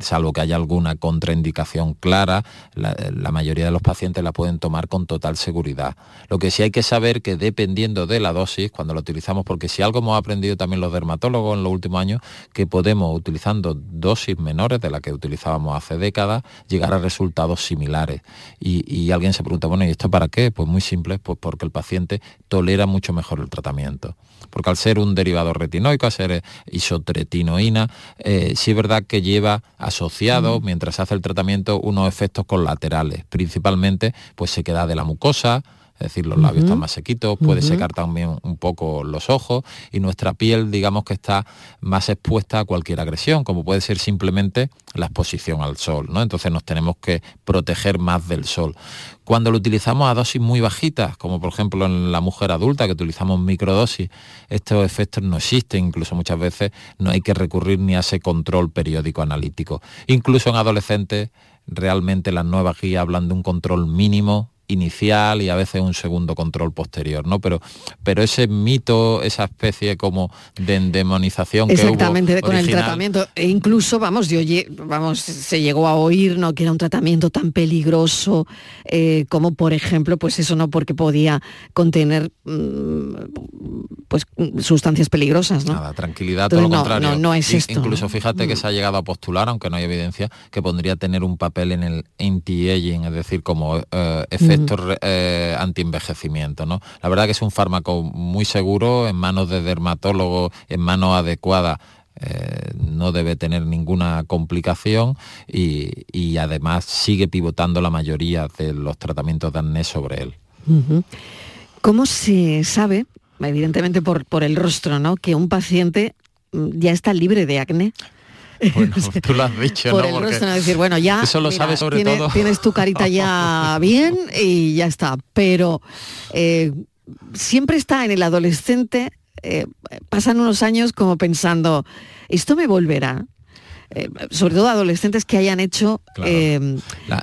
salvo que haya alguna contraindicación clara, la, mayoría de los pacientes la pueden tomar con total seguridad. Lo que sí hay que saber que dependiendo de la dosis, cuando lo utilizamos, porque si algo hemos aprendido también los dermatólogos en los últimos años, que podemos, utilizando dosis menores de las que utilizábamos hace décadas, llegar a resultados similares. Y, alguien se pregunta, bueno, ¿y esto para qué? Pues muy simple, pues porque el paciente tolera mucho mejor el tratamiento. Porque al ser un derivado retinoico, al ser isotretinoína, eh, sí es verdad que lleva asociado, mientras se hace el tratamiento, unos efectos colaterales. Principalmente, pues se queda de la mucosa, es decir, los labios están más sequitos, puede secar también un poco los ojos y nuestra piel, digamos que está más expuesta a cualquier agresión, como puede ser simplemente la exposición al sol, ¿no? Entonces nos tenemos que proteger más del sol. Cuando lo utilizamos a dosis muy bajitas, como por ejemplo en la mujer adulta, que utilizamos microdosis, estos efectos no existen, incluso muchas veces no hay que recurrir ni a ese control periódico analítico. Incluso en adolescentes, realmente las nuevas guías hablan de un control mínimo inicial y a veces un segundo control posterior, ¿no? Pero, pero ese mito, esa especie como de endemonización Exactamente, que hubo con el tratamiento. E incluso, vamos, yo vamos, se llegó a oír ¿no? que era un tratamiento tan peligroso eh, como, por ejemplo, pues eso no porque podía contener mm, pues sustancias peligrosas, ¿no? Nada, tranquilidad, Entonces, todo lo no, contrario. no, no es esto, Incluso fíjate que Mm. se ha llegado a postular, aunque no hay evidencia, que podría tener un papel en el anti-aging, es decir, como eh, efecto re- eh, anti-envejecimiento. ¿no? La verdad que es un fármaco muy seguro, en manos de dermatólogos, en manos adecuadas. eh, no debe tener ninguna complicación y, y además sigue pivotando la mayoría de los tratamientos de acné sobre él. ¿Cómo se sabe, evidentemente por, por el rostro, ¿no? que un paciente mm, ya está libre de acné? Bueno, tú lo has dicho, por ¿no? el Porque rostro, ¿no? decir, bueno, ya Eso lo mira, sabes sobre todo. tienes tu carita ya bien y ya está. Pero eh, siempre está en el adolescente, eh, pasan unos años como pensando, ¿esto me volverá? Eh, sobre todo adolescentes que hayan hecho Claro. eh,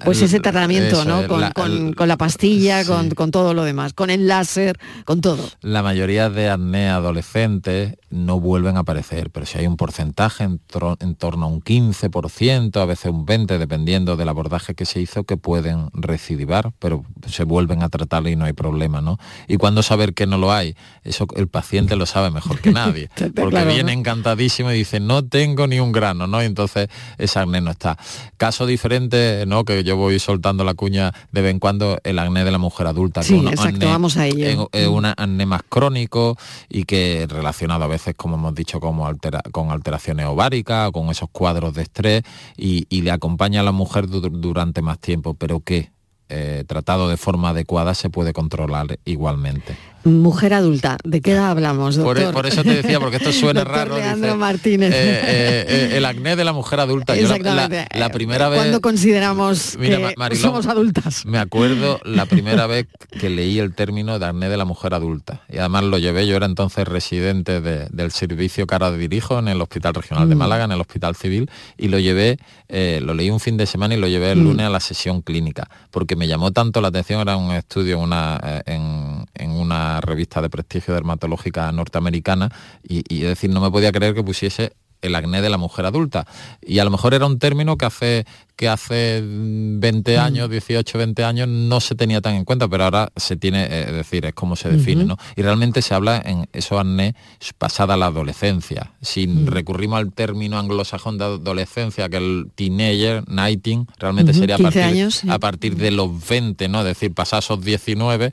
pues ese tratamiento, eso, ¿no? el- Con, la- con- el- con la pastilla, sí. con, con todo lo demás, con el láser, con todo. La mayoría de acné adolescentes no vuelven a aparecer, pero si hay un porcentaje en, en torno a un 15%, a veces un 20%, dependiendo del abordaje que se hizo, que pueden recidivar, pero se vuelven a tratar y no hay problema, ¿no? Y cuando saber que no lo hay, eso el paciente lo sabe mejor que nadie, porque claro, ¿no? viene encantadísimo y dice, no tengo ni un grano, ¿no? Entonces ese acné no está. Caso diferente, ¿no? Que yo voy soltando la cuña de vez en cuando, el acné de la mujer adulta. Sí, exacto, vamos a ello. es- Mm. un acné más crónico y que relacionado a veces, como hemos dicho, como altera- con alteraciones ováricas con esos cuadros de estrés y, y le acompaña a la mujer du- durante más tiempo, pero que eh, tratado de forma adecuada se puede controlar igualmente. Mujer adulta, ¿de qué edad hablamos, Por, doctor? por eso te decía, porque esto suena raro. Leandro dice, Martínez. eh, eh, eh, el acné de la mujer adulta. Yo la- la- Exactamente. la, primera vez... ¿Cuándo consideramos Mira, que somos adultas? Me acuerdo la primera vez que leí el término de acné de la mujer adulta. Y además lo llevé, yo era entonces residente de- del servicio cara de dirijo en el Hospital Regional de Mm. Málaga, en el Hospital Civil, y lo llevé, eh, lo leí un fin de semana y lo llevé el Mm. lunes a la sesión clínica, porque me llamó tanto la atención, era un estudio una, en, en una revista de prestigio dermatológica norteamericana, y, y es decir, no me podía creer que pusiese el acné de la mujer adulta. Y a lo mejor era un término que hace, que hace mm, 20 años, 18, 20 años, no se tenía tan en cuenta, pero ahora se tiene, eh, es decir, es como se define. ¿no? Y realmente se habla en esos acné pasada la adolescencia. Si Mm. recurrimos al término anglosajón de adolescencia, que el teenager, nighting, realmente Ujú, sería a 15 partir, años, sí. a partir de los 20, ¿no? Es decir, pasados esos 19.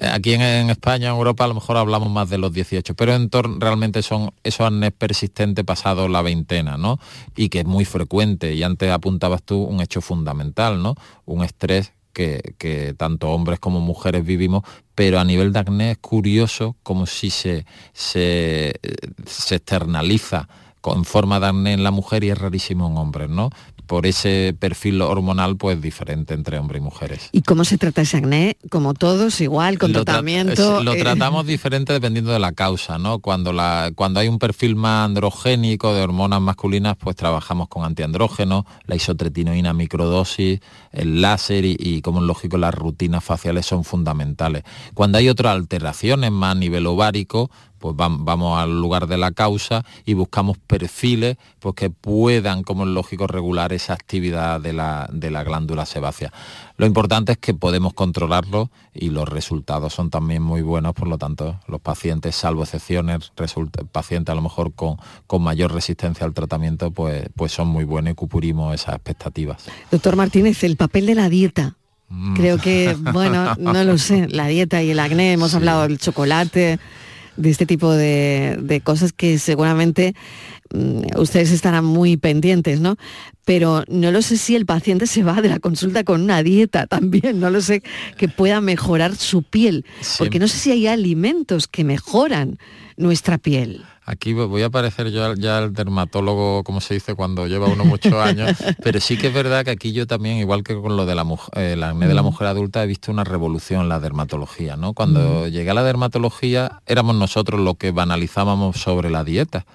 Aquí en, España, en Europa, a lo mejor hablamos más de los 18, pero en torno realmente son esos acnés persistentes pasados la veintena, ¿no? Y que es muy frecuente, y antes apuntabas tú un hecho fundamental, ¿no? Un estrés que, que tanto hombres como mujeres vivimos, pero a nivel de acné es curioso como si se, se, eh, se externaliza con forma de acné en la mujer y es rarísimo en hombres, ¿no? Por ese perfil hormonal pues diferente entre hombres y mujeres. ¿Y cómo se trata ese acné? Como todos, igual, con Lo tratamiento. Lo eh, tratamos diferente dependiendo de la causa, ¿no? Cuando, la, cuando hay un perfil más androgénico de hormonas masculinas, pues trabajamos con antiandrógenos, la isotretinoína microdosis, el láser y, y, como es lógico, las rutinas faciales son fundamentales. Cuando hay otras alteraciones más a nivel ovárico, pues vam- vamos al lugar de la causa y buscamos perfiles pues, que puedan, como es lógico, regular esa actividad de la, de la glándula sebácea. Lo importante es que podemos controlarlo y los resultados son también muy buenos, por lo tanto, los pacientes, salvo excepciones, resulta- pacientes a lo mejor con, con mayor resistencia al tratamiento, pues, pues son muy buenos y cubrimos esas expectativas. Doctor Martínez, el papel de la dieta. Mm. Creo que, bueno, no lo sé, la dieta y el acné, hemos hablado del chocolate, de este tipo de, de cosas que seguramente mm, ustedes estarán muy pendientes, ¿no? Pero no lo sé si el paciente se va de la consulta con una dieta también, no lo sé, que pueda mejorar su piel, porque no sé si hay alimentos que mejoran nuestra piel. Aquí voy a parecer yo ya el dermatólogo, como se dice, cuando lleva uno muchos años, pero sí que es verdad que aquí yo también, igual que con lo de la mujer, el acné de la mm. mujer adulta, he visto una revolución en la dermatología, ¿no? Cuando mm. llegué a la dermatología éramos nosotros los que banalizábamos sobre la dieta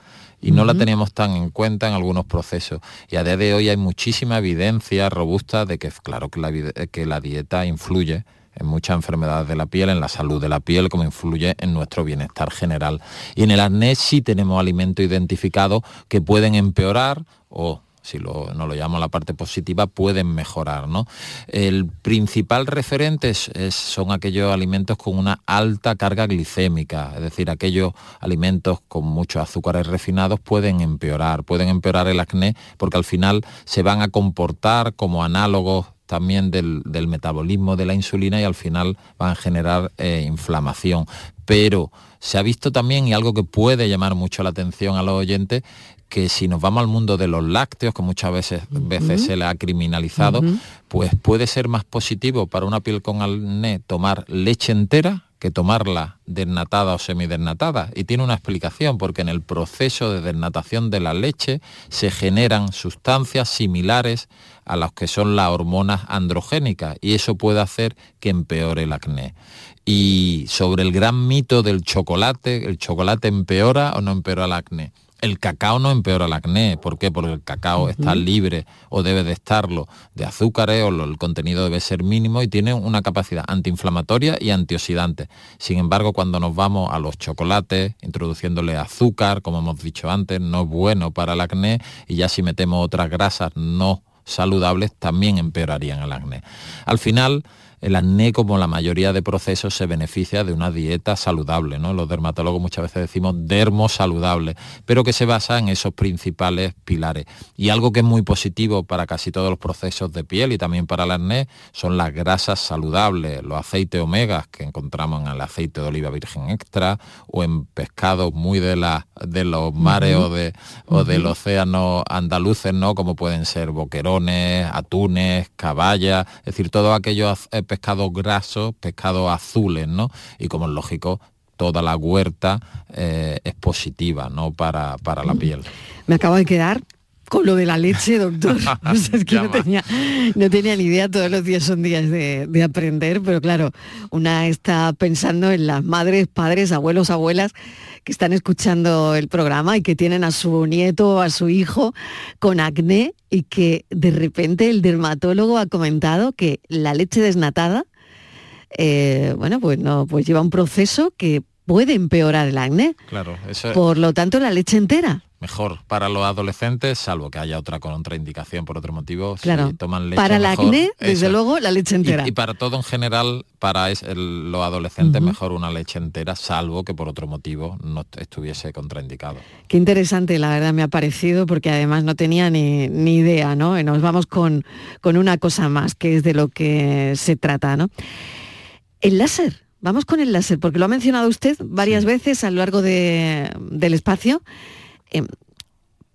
y no la teníamos tan en cuenta en algunos procesos. Y a día de hoy hay muchísima evidencia robusta de que, claro, que la, que la dieta influye en muchas enfermedades de la piel, en la salud de la piel, como influye en nuestro bienestar general. Y en el acné sí tenemos alimentos identificados que pueden empeorar o si no lo llamo la parte positiva, pueden mejorar. ¿no? El principal referente son aquellos alimentos con una alta carga glicémica, es decir, aquellos alimentos con muchos azúcares refinados pueden empeorar, pueden empeorar el acné porque al final se van a comportar como análogos también del, metabolismo de la insulina y al final van a generar eh, inflamación. Pero se ha visto también, y algo que puede llamar mucho la atención a los oyentes, que si nos vamos al mundo de los lácteos, que muchas veces, veces se le ha criminalizado, pues puede ser más positivo para una piel con acné tomar leche entera que tomarla desnatada o semidesnatada. Y tiene una explicación, porque en el proceso de desnatación de la leche se generan sustancias similares a las que son las hormonas androgénicas y eso puede hacer que empeore el acné. Y sobre el gran mito del chocolate, ¿el chocolate empeora o no empeora el acné? El cacao no empeora el acné, ¿por qué? Porque el cacao está libre o debe de estarlo de azúcares o el contenido debe ser mínimo y tiene una capacidad antiinflamatoria y antioxidante. Sin embargo, cuando nos vamos a los chocolates, introduciéndole azúcar, como hemos dicho antes, no es bueno para el acné y ya si metemos otras grasas no saludables también empeorarían el acné. Al final, el acné, como la mayoría de procesos, se beneficia de una dieta saludable. ¿no? Los dermatólogos muchas veces decimos dermo saludable, pero que se basa en esos principales pilares. Y algo que es muy positivo para casi todos los procesos de piel y también para el acné son las grasas saludables, los aceites omegas que encontramos en el aceite de oliva virgen extra o en pescados muy de, la, de los mares o, de, o del océano andaluces, ¿no? como pueden ser boquerones, atunes, caballas, es decir, todos aquellos eh, pescados grasos, pescados azules, ¿no? Y como es lógico, toda la huerta eh, es positiva, ¿no? Para, para la piel. Me acabo de quedar con lo de la leche, doctor. es que no tenía, no tenía, ni idea, todos los días son días de, de, aprender, pero claro, una está pensando en las madres, padres, abuelos, abuelas que están escuchando el programa y que tienen a su nieto o a su hijo con acné y que de repente el dermatólogo ha comentado que la leche desnatada, eh, bueno, pues no, pues lleva un proceso que puede empeorar el acné. Claro, Por lo tanto, la leche entera mejor para los adolescentes, salvo que haya otra contraindicación por otro motivo. Claro. toman leche para el acné, desde luego, la leche entera. Y, para todo en general, para los adolescentes, mejor una leche entera, salvo que por otro motivo no estuviese contraindicado. Qué interesante, la verdad, me ha parecido, porque además no tenía ni, ni idea, ¿no? Y nos vamos con, con una cosa más, que es de lo que se trata, ¿no? El láser. Vamos con el láser, porque lo ha mencionado usted varias veces a lo largo del espacio. Em,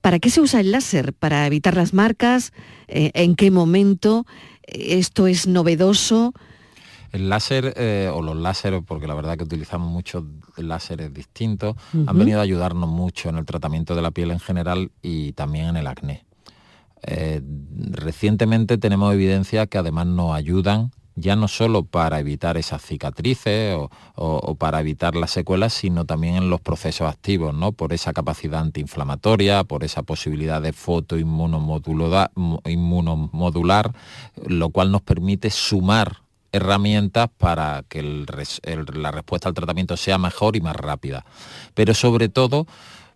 ¿Para qué se usa el láser? ¿Para evitar las marcas? Eh, ¿En qué momento? ¿Esto es novedoso? El láser eh, o los láseres, porque la verdad que utilizamos muchos láseres distintos, han venido a ayudarnos mucho en el tratamiento de la piel en general y también en el acné. Eh, recientemente tenemos evidencia que además nos ayudan ya no solo para evitar esas cicatrices o, para evitar las secuelas, sino también en los procesos activos, ¿no? Por esa capacidad antiinflamatoria, por esa posibilidad de fotoinmunomodular, lo cual nos permite sumar herramientas para que la respuesta al tratamiento sea mejor y más rápida. Pero sobre todo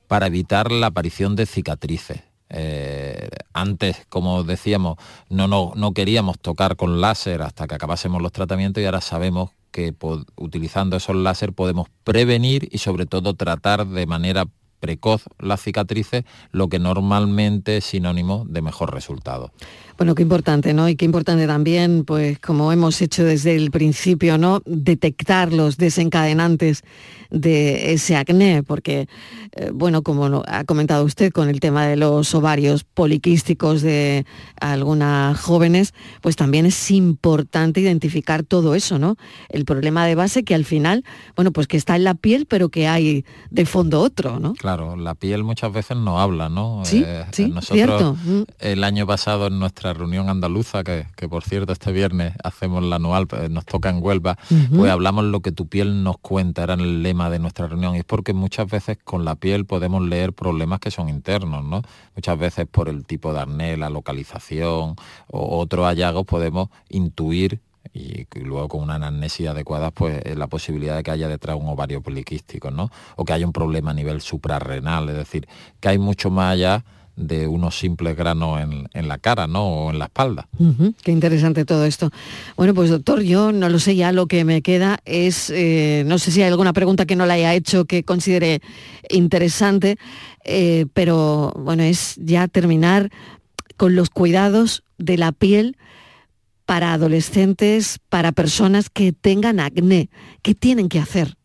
para evitar la aparición de cicatrices eh, antes, como decíamos, no, no, no queríamos tocar con láser hasta que acabásemos los tratamientos y ahora sabemos que utilizando esos láser podemos prevenir y sobre todo tratar de manera precoz las cicatrices, lo que normalmente es sinónimo de mejor resultado. Bueno, qué importante, ¿no? Y qué importante también, pues como hemos hecho desde el principio, ¿no? Detectar los desencadenantes de ese acné, porque, eh, bueno, como ha comentado usted con el tema de los ovarios poliquísticos de algunas jóvenes, pues también es importante identificar todo eso, ¿no? El problema de base que al final, bueno, pues que está en la piel, pero que hay de fondo otro, ¿no? Claro, la piel muchas veces no habla, ¿no? Sí, eh, sí, nosotros, cierto. Mm. El año pasado en nuestra reunión andaluza, que, por cierto este viernes hacemos la anual, pues, nos toca en Huelva, pues hablamos lo que tu piel nos cuenta, era el lema de nuestra reunión, y es porque muchas veces con la piel podemos leer problemas que son internos, ¿no? Muchas veces por el tipo de arnés, la localización o otros hallazgos podemos intuir y, luego con una anamnesia adecuada, pues la posibilidad de que haya detrás un ovario poliquístico, ¿no? O que haya un problema a nivel suprarrenal, es decir, que hay mucho más allá de unos simples granos en, la cara, ¿no? O en la espalda. qué interesante todo esto. Bueno, pues doctor, yo no lo sé, ya lo que me queda es, eh, no sé si hay alguna pregunta que no le haya hecho que considere interesante, eh, pero bueno, es ya terminar con los cuidados de la piel para adolescentes, para personas que tengan acné. ¿Qué tienen que hacer?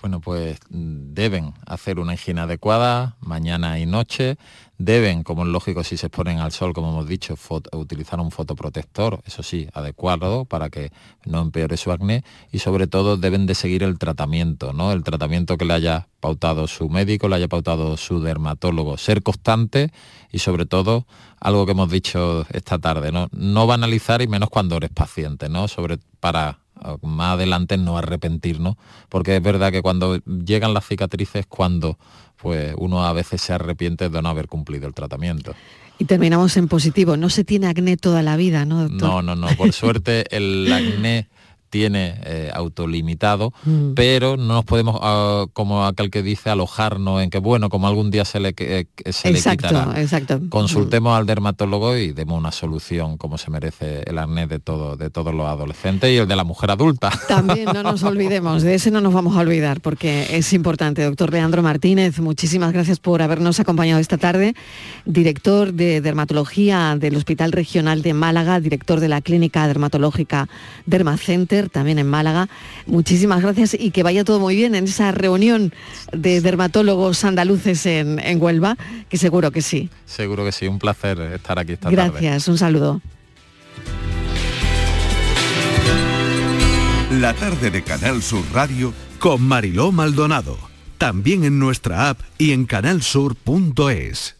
Bueno, pues deben hacer una higiene adecuada mañana y noche, deben, como es lógico si se exponen al sol, como hemos dicho, utilizar un fotoprotector, eso sí, adecuado para que no empeore su acné y sobre todo deben de seguir el tratamiento, ¿no? El tratamiento que le haya pautado su médico, le haya pautado su dermatólogo, ser constante y sobre todo algo que hemos dicho esta tarde, ¿no? No banalizar y menos cuando eres paciente, ¿no? Sobre para más adelante no arrepentirnos, porque es verdad que cuando llegan las cicatrices, cuando pues uno a veces se arrepiente de no haber cumplido el tratamiento. Y terminamos en positivo, no se tiene acné toda la vida, ¿no, doctor? No, no, no, por suerte el acné tiene eh, autolimitado, mm. pero no nos podemos, ah, como aquel que dice, alojarnos en que, bueno, como algún día se le, eh, se exacto, quitará. Exacto. Consultemos al dermatólogo y demos una solución como se merece el arnés de, todo, de todos los adolescentes y el de la mujer adulta. También no nos olvidemos, de ese no nos vamos a olvidar porque es importante. Doctor Leandro Martínez, muchísimas gracias por habernos acompañado esta tarde, director de dermatología del Hospital Regional de Málaga, director de la Clínica Dermatológica Dermacenter también en Málaga. Muchísimas gracias y que vaya todo muy bien en esa reunión de dermatólogos andaluces en, Huelva, que seguro que sí. Seguro que sí, un placer estar aquí esta gracias, tarde. Gracias, un saludo. La tarde de Canal Sur Radio con Mariló Maldonado. También en nuestra app y en canalsur.es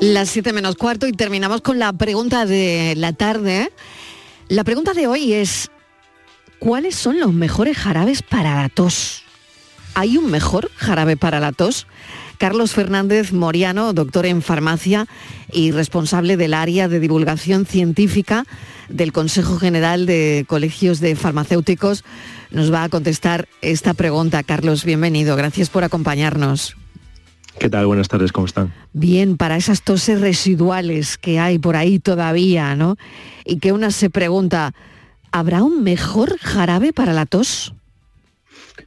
Las 7 menos cuarto y terminamos con la pregunta de la tarde. La pregunta de hoy es, ¿cuáles son los mejores jarabes para la tos? ¿Hay un mejor jarabe para la tos? Carlos Fernández Moriano, doctor en farmacia y responsable del área de divulgación científica del Consejo General de Colegios de Farmacéuticos, nos va a contestar esta pregunta. Carlos, bienvenido. Gracias por acompañarnos. ¿Qué tal? Buenas tardes, ¿cómo están? Bien, para esas toses residuales que hay por ahí todavía, ¿no? Y que una se pregunta, ¿habrá un mejor jarabe para la tos?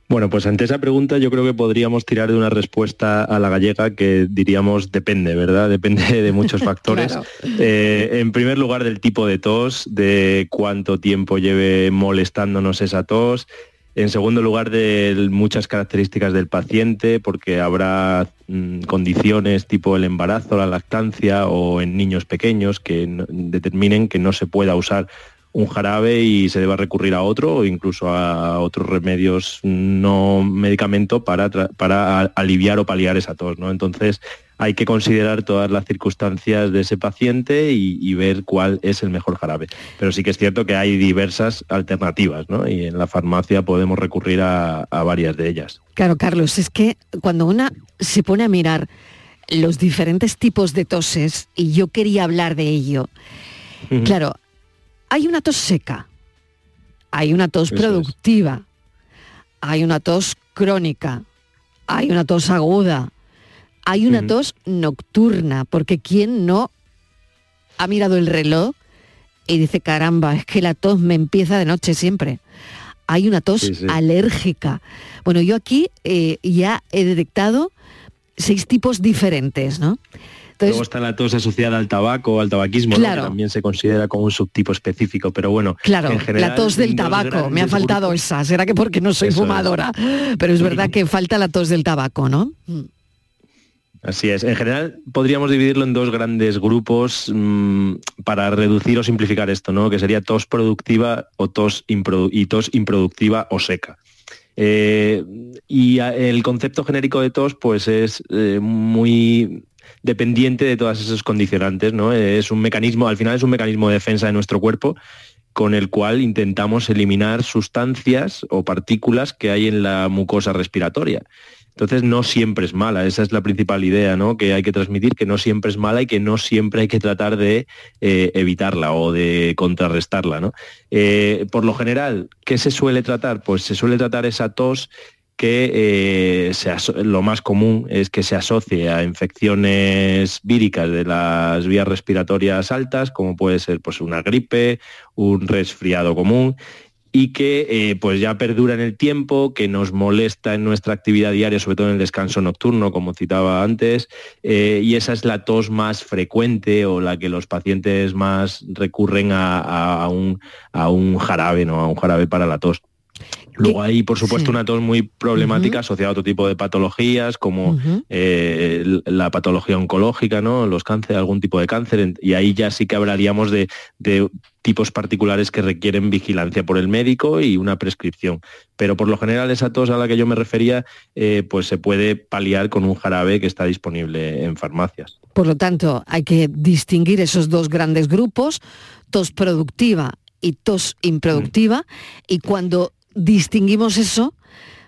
Bueno, pues ante esa pregunta yo creo que podríamos tirar de una respuesta a la gallega que diríamos depende, ¿verdad? Depende de muchos factores. Eh, en primer lugar del tipo de tos, de cuánto tiempo lleve molestándonos esa tos, en segundo lugar, de muchas características del paciente, porque habrá mm, condiciones tipo el embarazo, la lactancia o en niños pequeños que determinen que no se pueda usar un jarabe y se deba recurrir a otro o incluso a otros remedios no medicamento para, para aliviar o paliar esa tos. ¿no? Entonces, hay que considerar todas las circunstancias de ese paciente y, ver cuál es el mejor jarabe. Pero sí que es cierto que hay diversas alternativas, ¿no? Y en la farmacia podemos recurrir a, varias de ellas. Claro, Carlos, es que cuando una se pone a mirar los diferentes tipos de toses, y yo quería hablar de ello, claro, hay una tos seca, hay una tos productiva, hay una tos crónica, hay una tos aguda, hay una tos nocturna, porque ¿quién no ha mirado el reloj y dice, caramba, es que la tos me empieza de noche siempre? Hay una tos alérgica. Bueno, yo aquí eh, ya he detectado seis tipos diferentes, ¿no? Luego está la tos asociada al tabaco, al tabaquismo, que también se considera como un subtipo específico, pero bueno, claro, la tos del tabaco, me ha faltado esa, será que porque no soy fumadora, pero es verdad que falta la tos del tabaco, ¿no? Así es. En general podríamos dividirlo en dos grandes grupos mm, para reducir o simplificar esto, ¿no? Que sería tos productiva o tos y tos improductiva o seca. Eh, y el concepto genérico de tos, pues es eh, muy dependiente de todos esos condicionantes, ¿no? Es un mecanismo, al final es un mecanismo de defensa de nuestro cuerpo con el cual intentamos eliminar sustancias o partículas que hay en la mucosa respiratoria. Entonces no siempre es mala, esa es la principal idea ¿no? que hay que transmitir, que no siempre es mala y que no siempre hay que tratar de eh, evitarla o de contrarrestarla. Eh, por lo general, ¿qué se suele tratar? Pues se suele tratar esa tos que eh, lo más común es que se asocie a infecciones víricas de las vías respiratorias altas, como puede ser pues, una gripe, un resfriado común, y que eh, pues ya perdura en el tiempo, que nos molesta en nuestra actividad diaria, sobre todo en el descanso nocturno, como citaba antes, eh, y esa es la tos más frecuente o la que los pacientes más recurren a, un, jarabe, a un jarabe para la tos. Luego hay, por supuesto, una tos muy problemática asociada a otro tipo de patologías, como eh, la patología oncológica, ¿no? Los cánceres, algún tipo de cáncer, y ahí ya sí que hablaríamos de, tipos particulares que requieren vigilancia por el médico y una prescripción. Pero por lo general esa tos a la que yo me refería, eh, pues se puede paliar con un jarabe que está disponible en farmacias. Por lo tanto, hay que distinguir esos dos grandes grupos, tos productiva y tos improductiva, mm. y cuando distinguimos eso,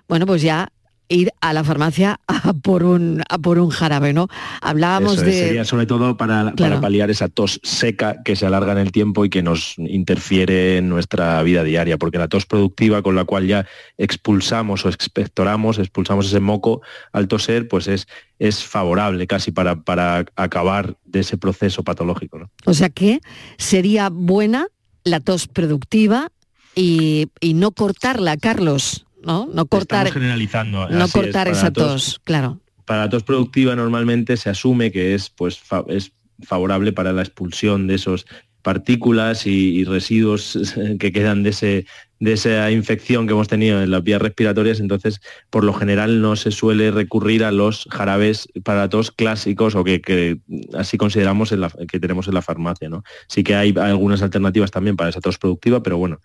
bueno, pues ya ir a la farmacia a por un, a por un jarabe, ¿no? Hablábamos de... Sería sobre todo para, para, paliar esa tos seca que se alarga en el tiempo y que nos interfiere en nuestra vida diaria, porque la tos productiva con la cual ya expulsamos o expectoramos, expulsamos ese moco al toser, pues es, es favorable casi para, para acabar de ese proceso patológico. ¿no? O sea que sería buena la tos productiva y, no cortarla, Carlos, ¿no? No cortar. generalizando. No cortar esa tos, claro. Para la tos productiva normalmente se asume que es, pues, es favorable para la expulsión de esos partículas y, residuos que quedan de, ese, de esa infección que hemos tenido en las vías respiratorias, entonces por lo general no se suele recurrir a los jarabes para tos clásicos o que, así consideramos que tenemos en la farmacia. ¿no? Sí que hay algunas alternativas también para esa tos productiva, pero bueno,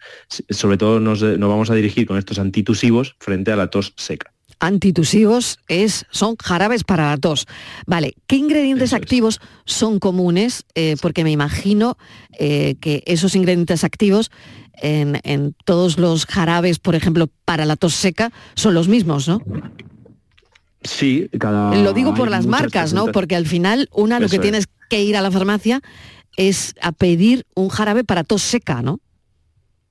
sobre todo nos, nos vamos a dirigir con estos antitusivos frente a la tos seca antitusivos es, son jarabes para la tos. Vale, ¿qué ingredientes activos son comunes? Eh, porque me imagino eh, que esos ingredientes activos en, todos los jarabes, por ejemplo, para la tos seca, son los mismos, ¿no? Sí, cada... Lo digo por las marcas, ¿no? Porque al final una lo que tienes que ir a la farmacia es a pedir un jarabe para tos seca, ¿no?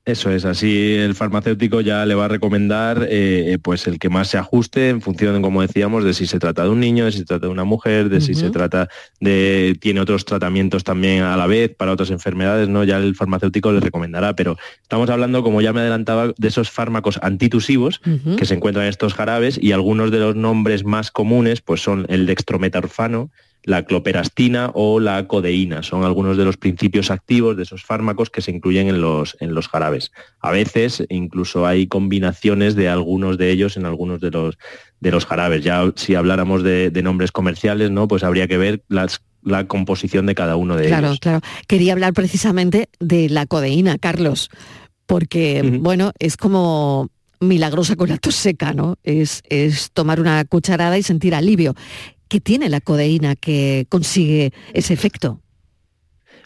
Eso es, así el farmacéutico ya le va a recomendar eh, pues el que más se ajuste en función, como decíamos, de si se trata de un niño, de si se trata de una mujer, de si se trata de, tiene otros tratamientos también a la vez para otras enfermedades, ¿no? Ya el farmacéutico le recomendará, pero estamos hablando, como ya me adelantaba, de esos fármacos antitusivos que se encuentran en estos jarabes y algunos de los nombres más comunes pues son el dextrometarfano, la cloperastina o la codeína. Son algunos de los principios activos de esos fármacos que se incluyen en los, en los jarabes. A veces incluso hay combinaciones de algunos de ellos en algunos de los, de los jarabes. Ya si habláramos de, nombres comerciales, ¿no? pues habría que ver las la composición de cada uno de ellos. Claro, claro. Quería hablar precisamente de la codeína, Carlos, porque, bueno, es como milagrosa con la tos seca, ¿no? Es, es tomar una cucharada y sentir alivio. ¿Qué tiene la codeína que consigue ese efecto?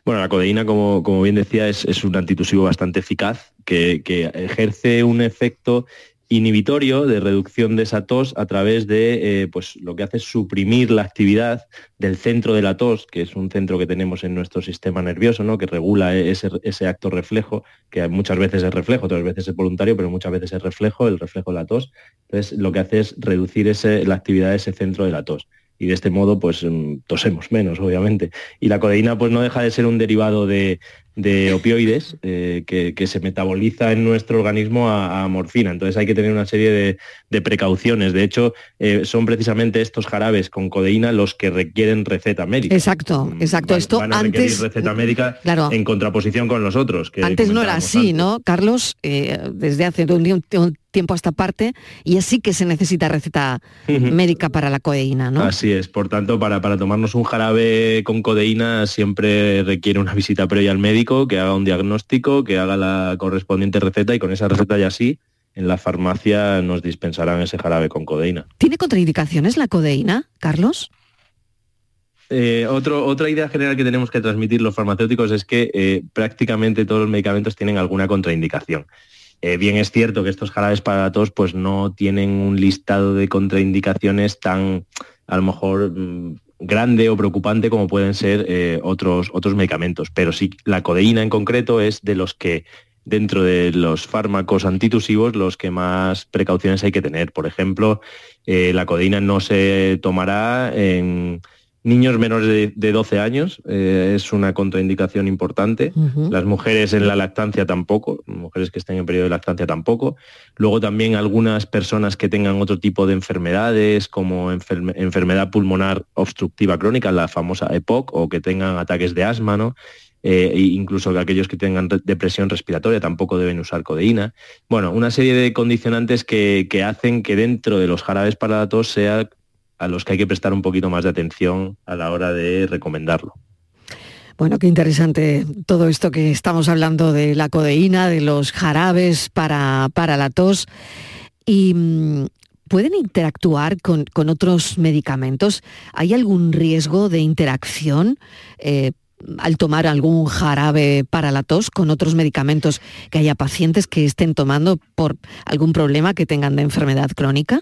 Bueno, la codeína, como, bien decía, es, un antitusivo bastante eficaz que, ejerce un efecto inhibitorio de reducción de esa tos a través de, eh, pues lo que hace es suprimir la actividad del centro de la tos, que es un centro que tenemos en nuestro sistema nervioso, ¿no? que regula ese, acto reflejo, que muchas veces es reflejo, otras veces es voluntario, pero muchas veces es reflejo, el reflejo de la tos. Entonces, lo que hace es reducir la actividad de ese centro de la tos y de este modo pues mm, tosemos menos, obviamente. Y la codeína pues no deja de ser un derivado de, de opioides eh, que, se metaboliza en nuestro organismo a, morfina. Entonces hay que tener una serie de, precauciones. De hecho, eh, son precisamente estos jarabes con codeína los que requieren receta médica. Exacto, mm, exacto. Esto antes receta médica en contraposición con los otros. Que antes no era así, ¿no, Carlos? Eh, desde hace un, un, tiempo a esta parte y así que se necesita receta médica para la codeína, ¿no? Así es. Por tanto, para, para tomarnos un jarabe con codeína siempre requiere una visita previa al médico que haga un diagnóstico, que haga la correspondiente receta y con esa receta ya sí, en la farmacia nos dispensarán ese jarabe con codeína. ¿Tiene contraindicaciones la codeína, Carlos? Eh, otra idea general que tenemos que transmitir los farmacéuticos es que eh, prácticamente todos los medicamentos tienen alguna contraindicación. Eh, bien es cierto que estos jarabes para tos pues no tienen un listado de contraindicaciones tan a lo mejor mm, grande o preocupante como pueden ser eh, otros, otros medicamentos. Pero sí, la codeína en concreto es de los que dentro de los fármacos antitusivos los que más precauciones hay que tener. Por ejemplo, eh, la codeína no se tomará en Niños menores de, 12 años eh, es una contraindicación importante. Las mujeres en la lactancia tampoco, mujeres que estén en periodo de lactancia tampoco. Luego también algunas personas que tengan otro tipo de enfermedades como enfermedad pulmonar obstructiva crónica, la famosa EPOC, o que tengan ataques de asma, ¿no? Eh, e incluso aquellos que tengan depresión respiratoria tampoco deben usar codeína. Bueno, una serie de condicionantes que, que hacen que dentro de los jarabes para la tos sea a los que hay que prestar un poquito más de atención a la hora de recomendarlo. Bueno, qué interesante todo esto que estamos hablando de la codeína, de los jarabes para, para la tos. Y mm, pueden interactuar con, otros medicamentos. ¿Hay algún riesgo de interacción eh, al tomar algún jarabe para la tos con otros medicamentos que haya pacientes que estén tomando por algún problema que tengan de enfermedad crónica?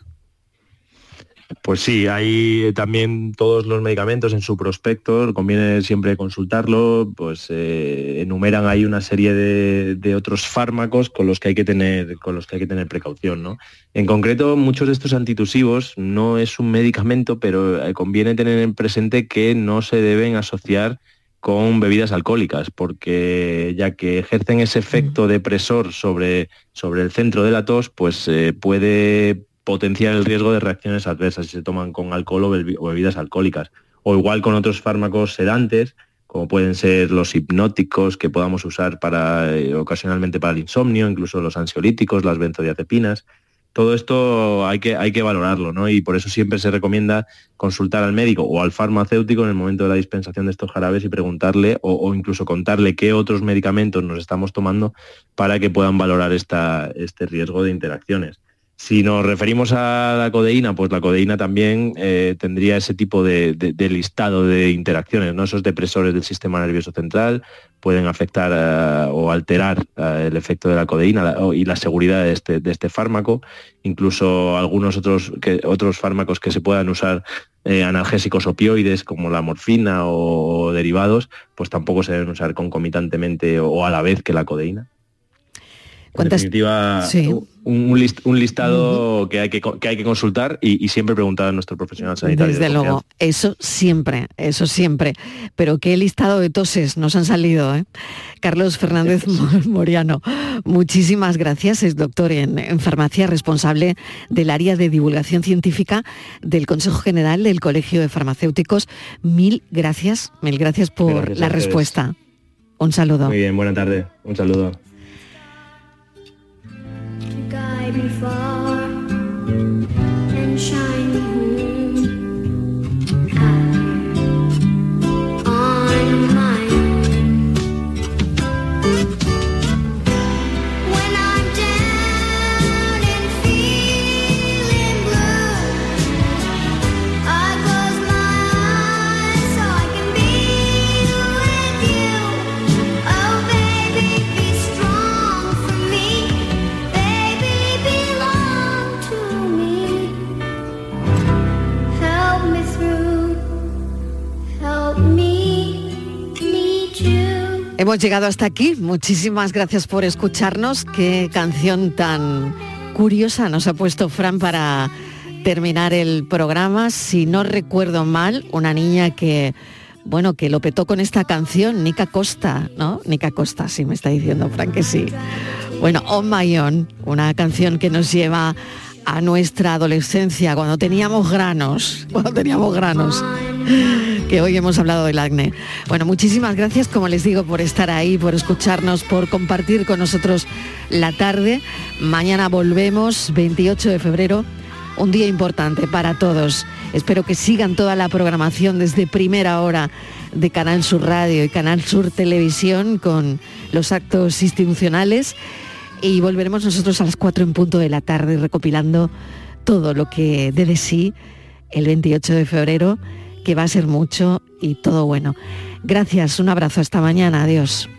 Pues sí, hay también todos los medicamentos en su prospecto, conviene siempre consultarlo, pues eh, enumeran ahí una serie de, otros fármacos con los que hay que tener, con los que hay que tener precaución. ¿no? En concreto, muchos de estos antitusivos no es un medicamento, pero eh, conviene tener en presente que no se deben asociar con bebidas alcohólicas, porque ya que ejercen ese efecto depresor sobre, sobre el centro de la tos, pues eh, puede potenciar el riesgo de reacciones adversas si se toman con alcohol o, bebidas alcohólicas. O igual con otros fármacos sedantes, como pueden ser los hipnóticos que podamos usar para, eh, ocasionalmente para el insomnio, incluso los ansiolíticos, las benzodiazepinas. Todo esto hay que, hay que valorarlo, ¿no? Y por eso siempre se recomienda consultar al médico o al farmacéutico en el momento de la dispensación de estos jarabes y preguntarle o, incluso contarle qué otros medicamentos nos estamos tomando para que puedan valorar esta, este riesgo de interacciones. Si nos referimos a la codeína, pues la codeína también eh, tendría ese tipo de, listado de interacciones, ¿no? Esos depresores del sistema nervioso central pueden afectar eh, o alterar eh, el efecto de la codeína y la seguridad este, de este, fármaco. Incluso algunos otros, otros fármacos que se puedan usar analgésicos opioides como la morfina o, derivados, pues tampoco se deben usar concomitantemente o a la vez que la codeína. En definitiva, un, listado que, hay que, hay que consultar y, siempre preguntar a nuestro profesional sanitario. Desde luego, eso siempre, eso siempre. Pero qué listado de toses nos han salido. ¿eh? Carlos Fernández Moriano, muchísimas gracias. Es doctor en, farmacia, responsable del área de divulgación científica del Consejo General del Colegio de Farmacéuticos. Mil gracias, mil gracias por la respuesta. Un saludo. Muy bien, buena tarde. Un saludo. before and shine. Hemos llegado hasta aquí. Muchísimas gracias por escucharnos. Qué canción tan curiosa nos ha puesto Fran para terminar el programa. Si no recuerdo mal, una niña que, bueno, que lo petó con esta canción, Nica Costa, ¿no? Nica Costa, sí me está diciendo Fran que sí. Bueno, On My Own, una canción que nos lleva a nuestra adolescencia, cuando teníamos granos, cuando teníamos granos, que hoy hemos hablado del acné. Bueno, muchísimas gracias, como les digo, por estar ahí, por escucharnos, por compartir con nosotros la tarde. Mañana volvemos, 28 de febrero, un día importante para todos. Espero que sigan toda la programación desde primera hora de Canal Sur Radio y Canal Sur Televisión con los actos institucionales y volveremos nosotros a las 4 en punto de la tarde recopilando todo lo que dé de sí el 28 de febrero, que va a ser mucho y todo bueno. Gracias, un abrazo, hasta mañana, adiós.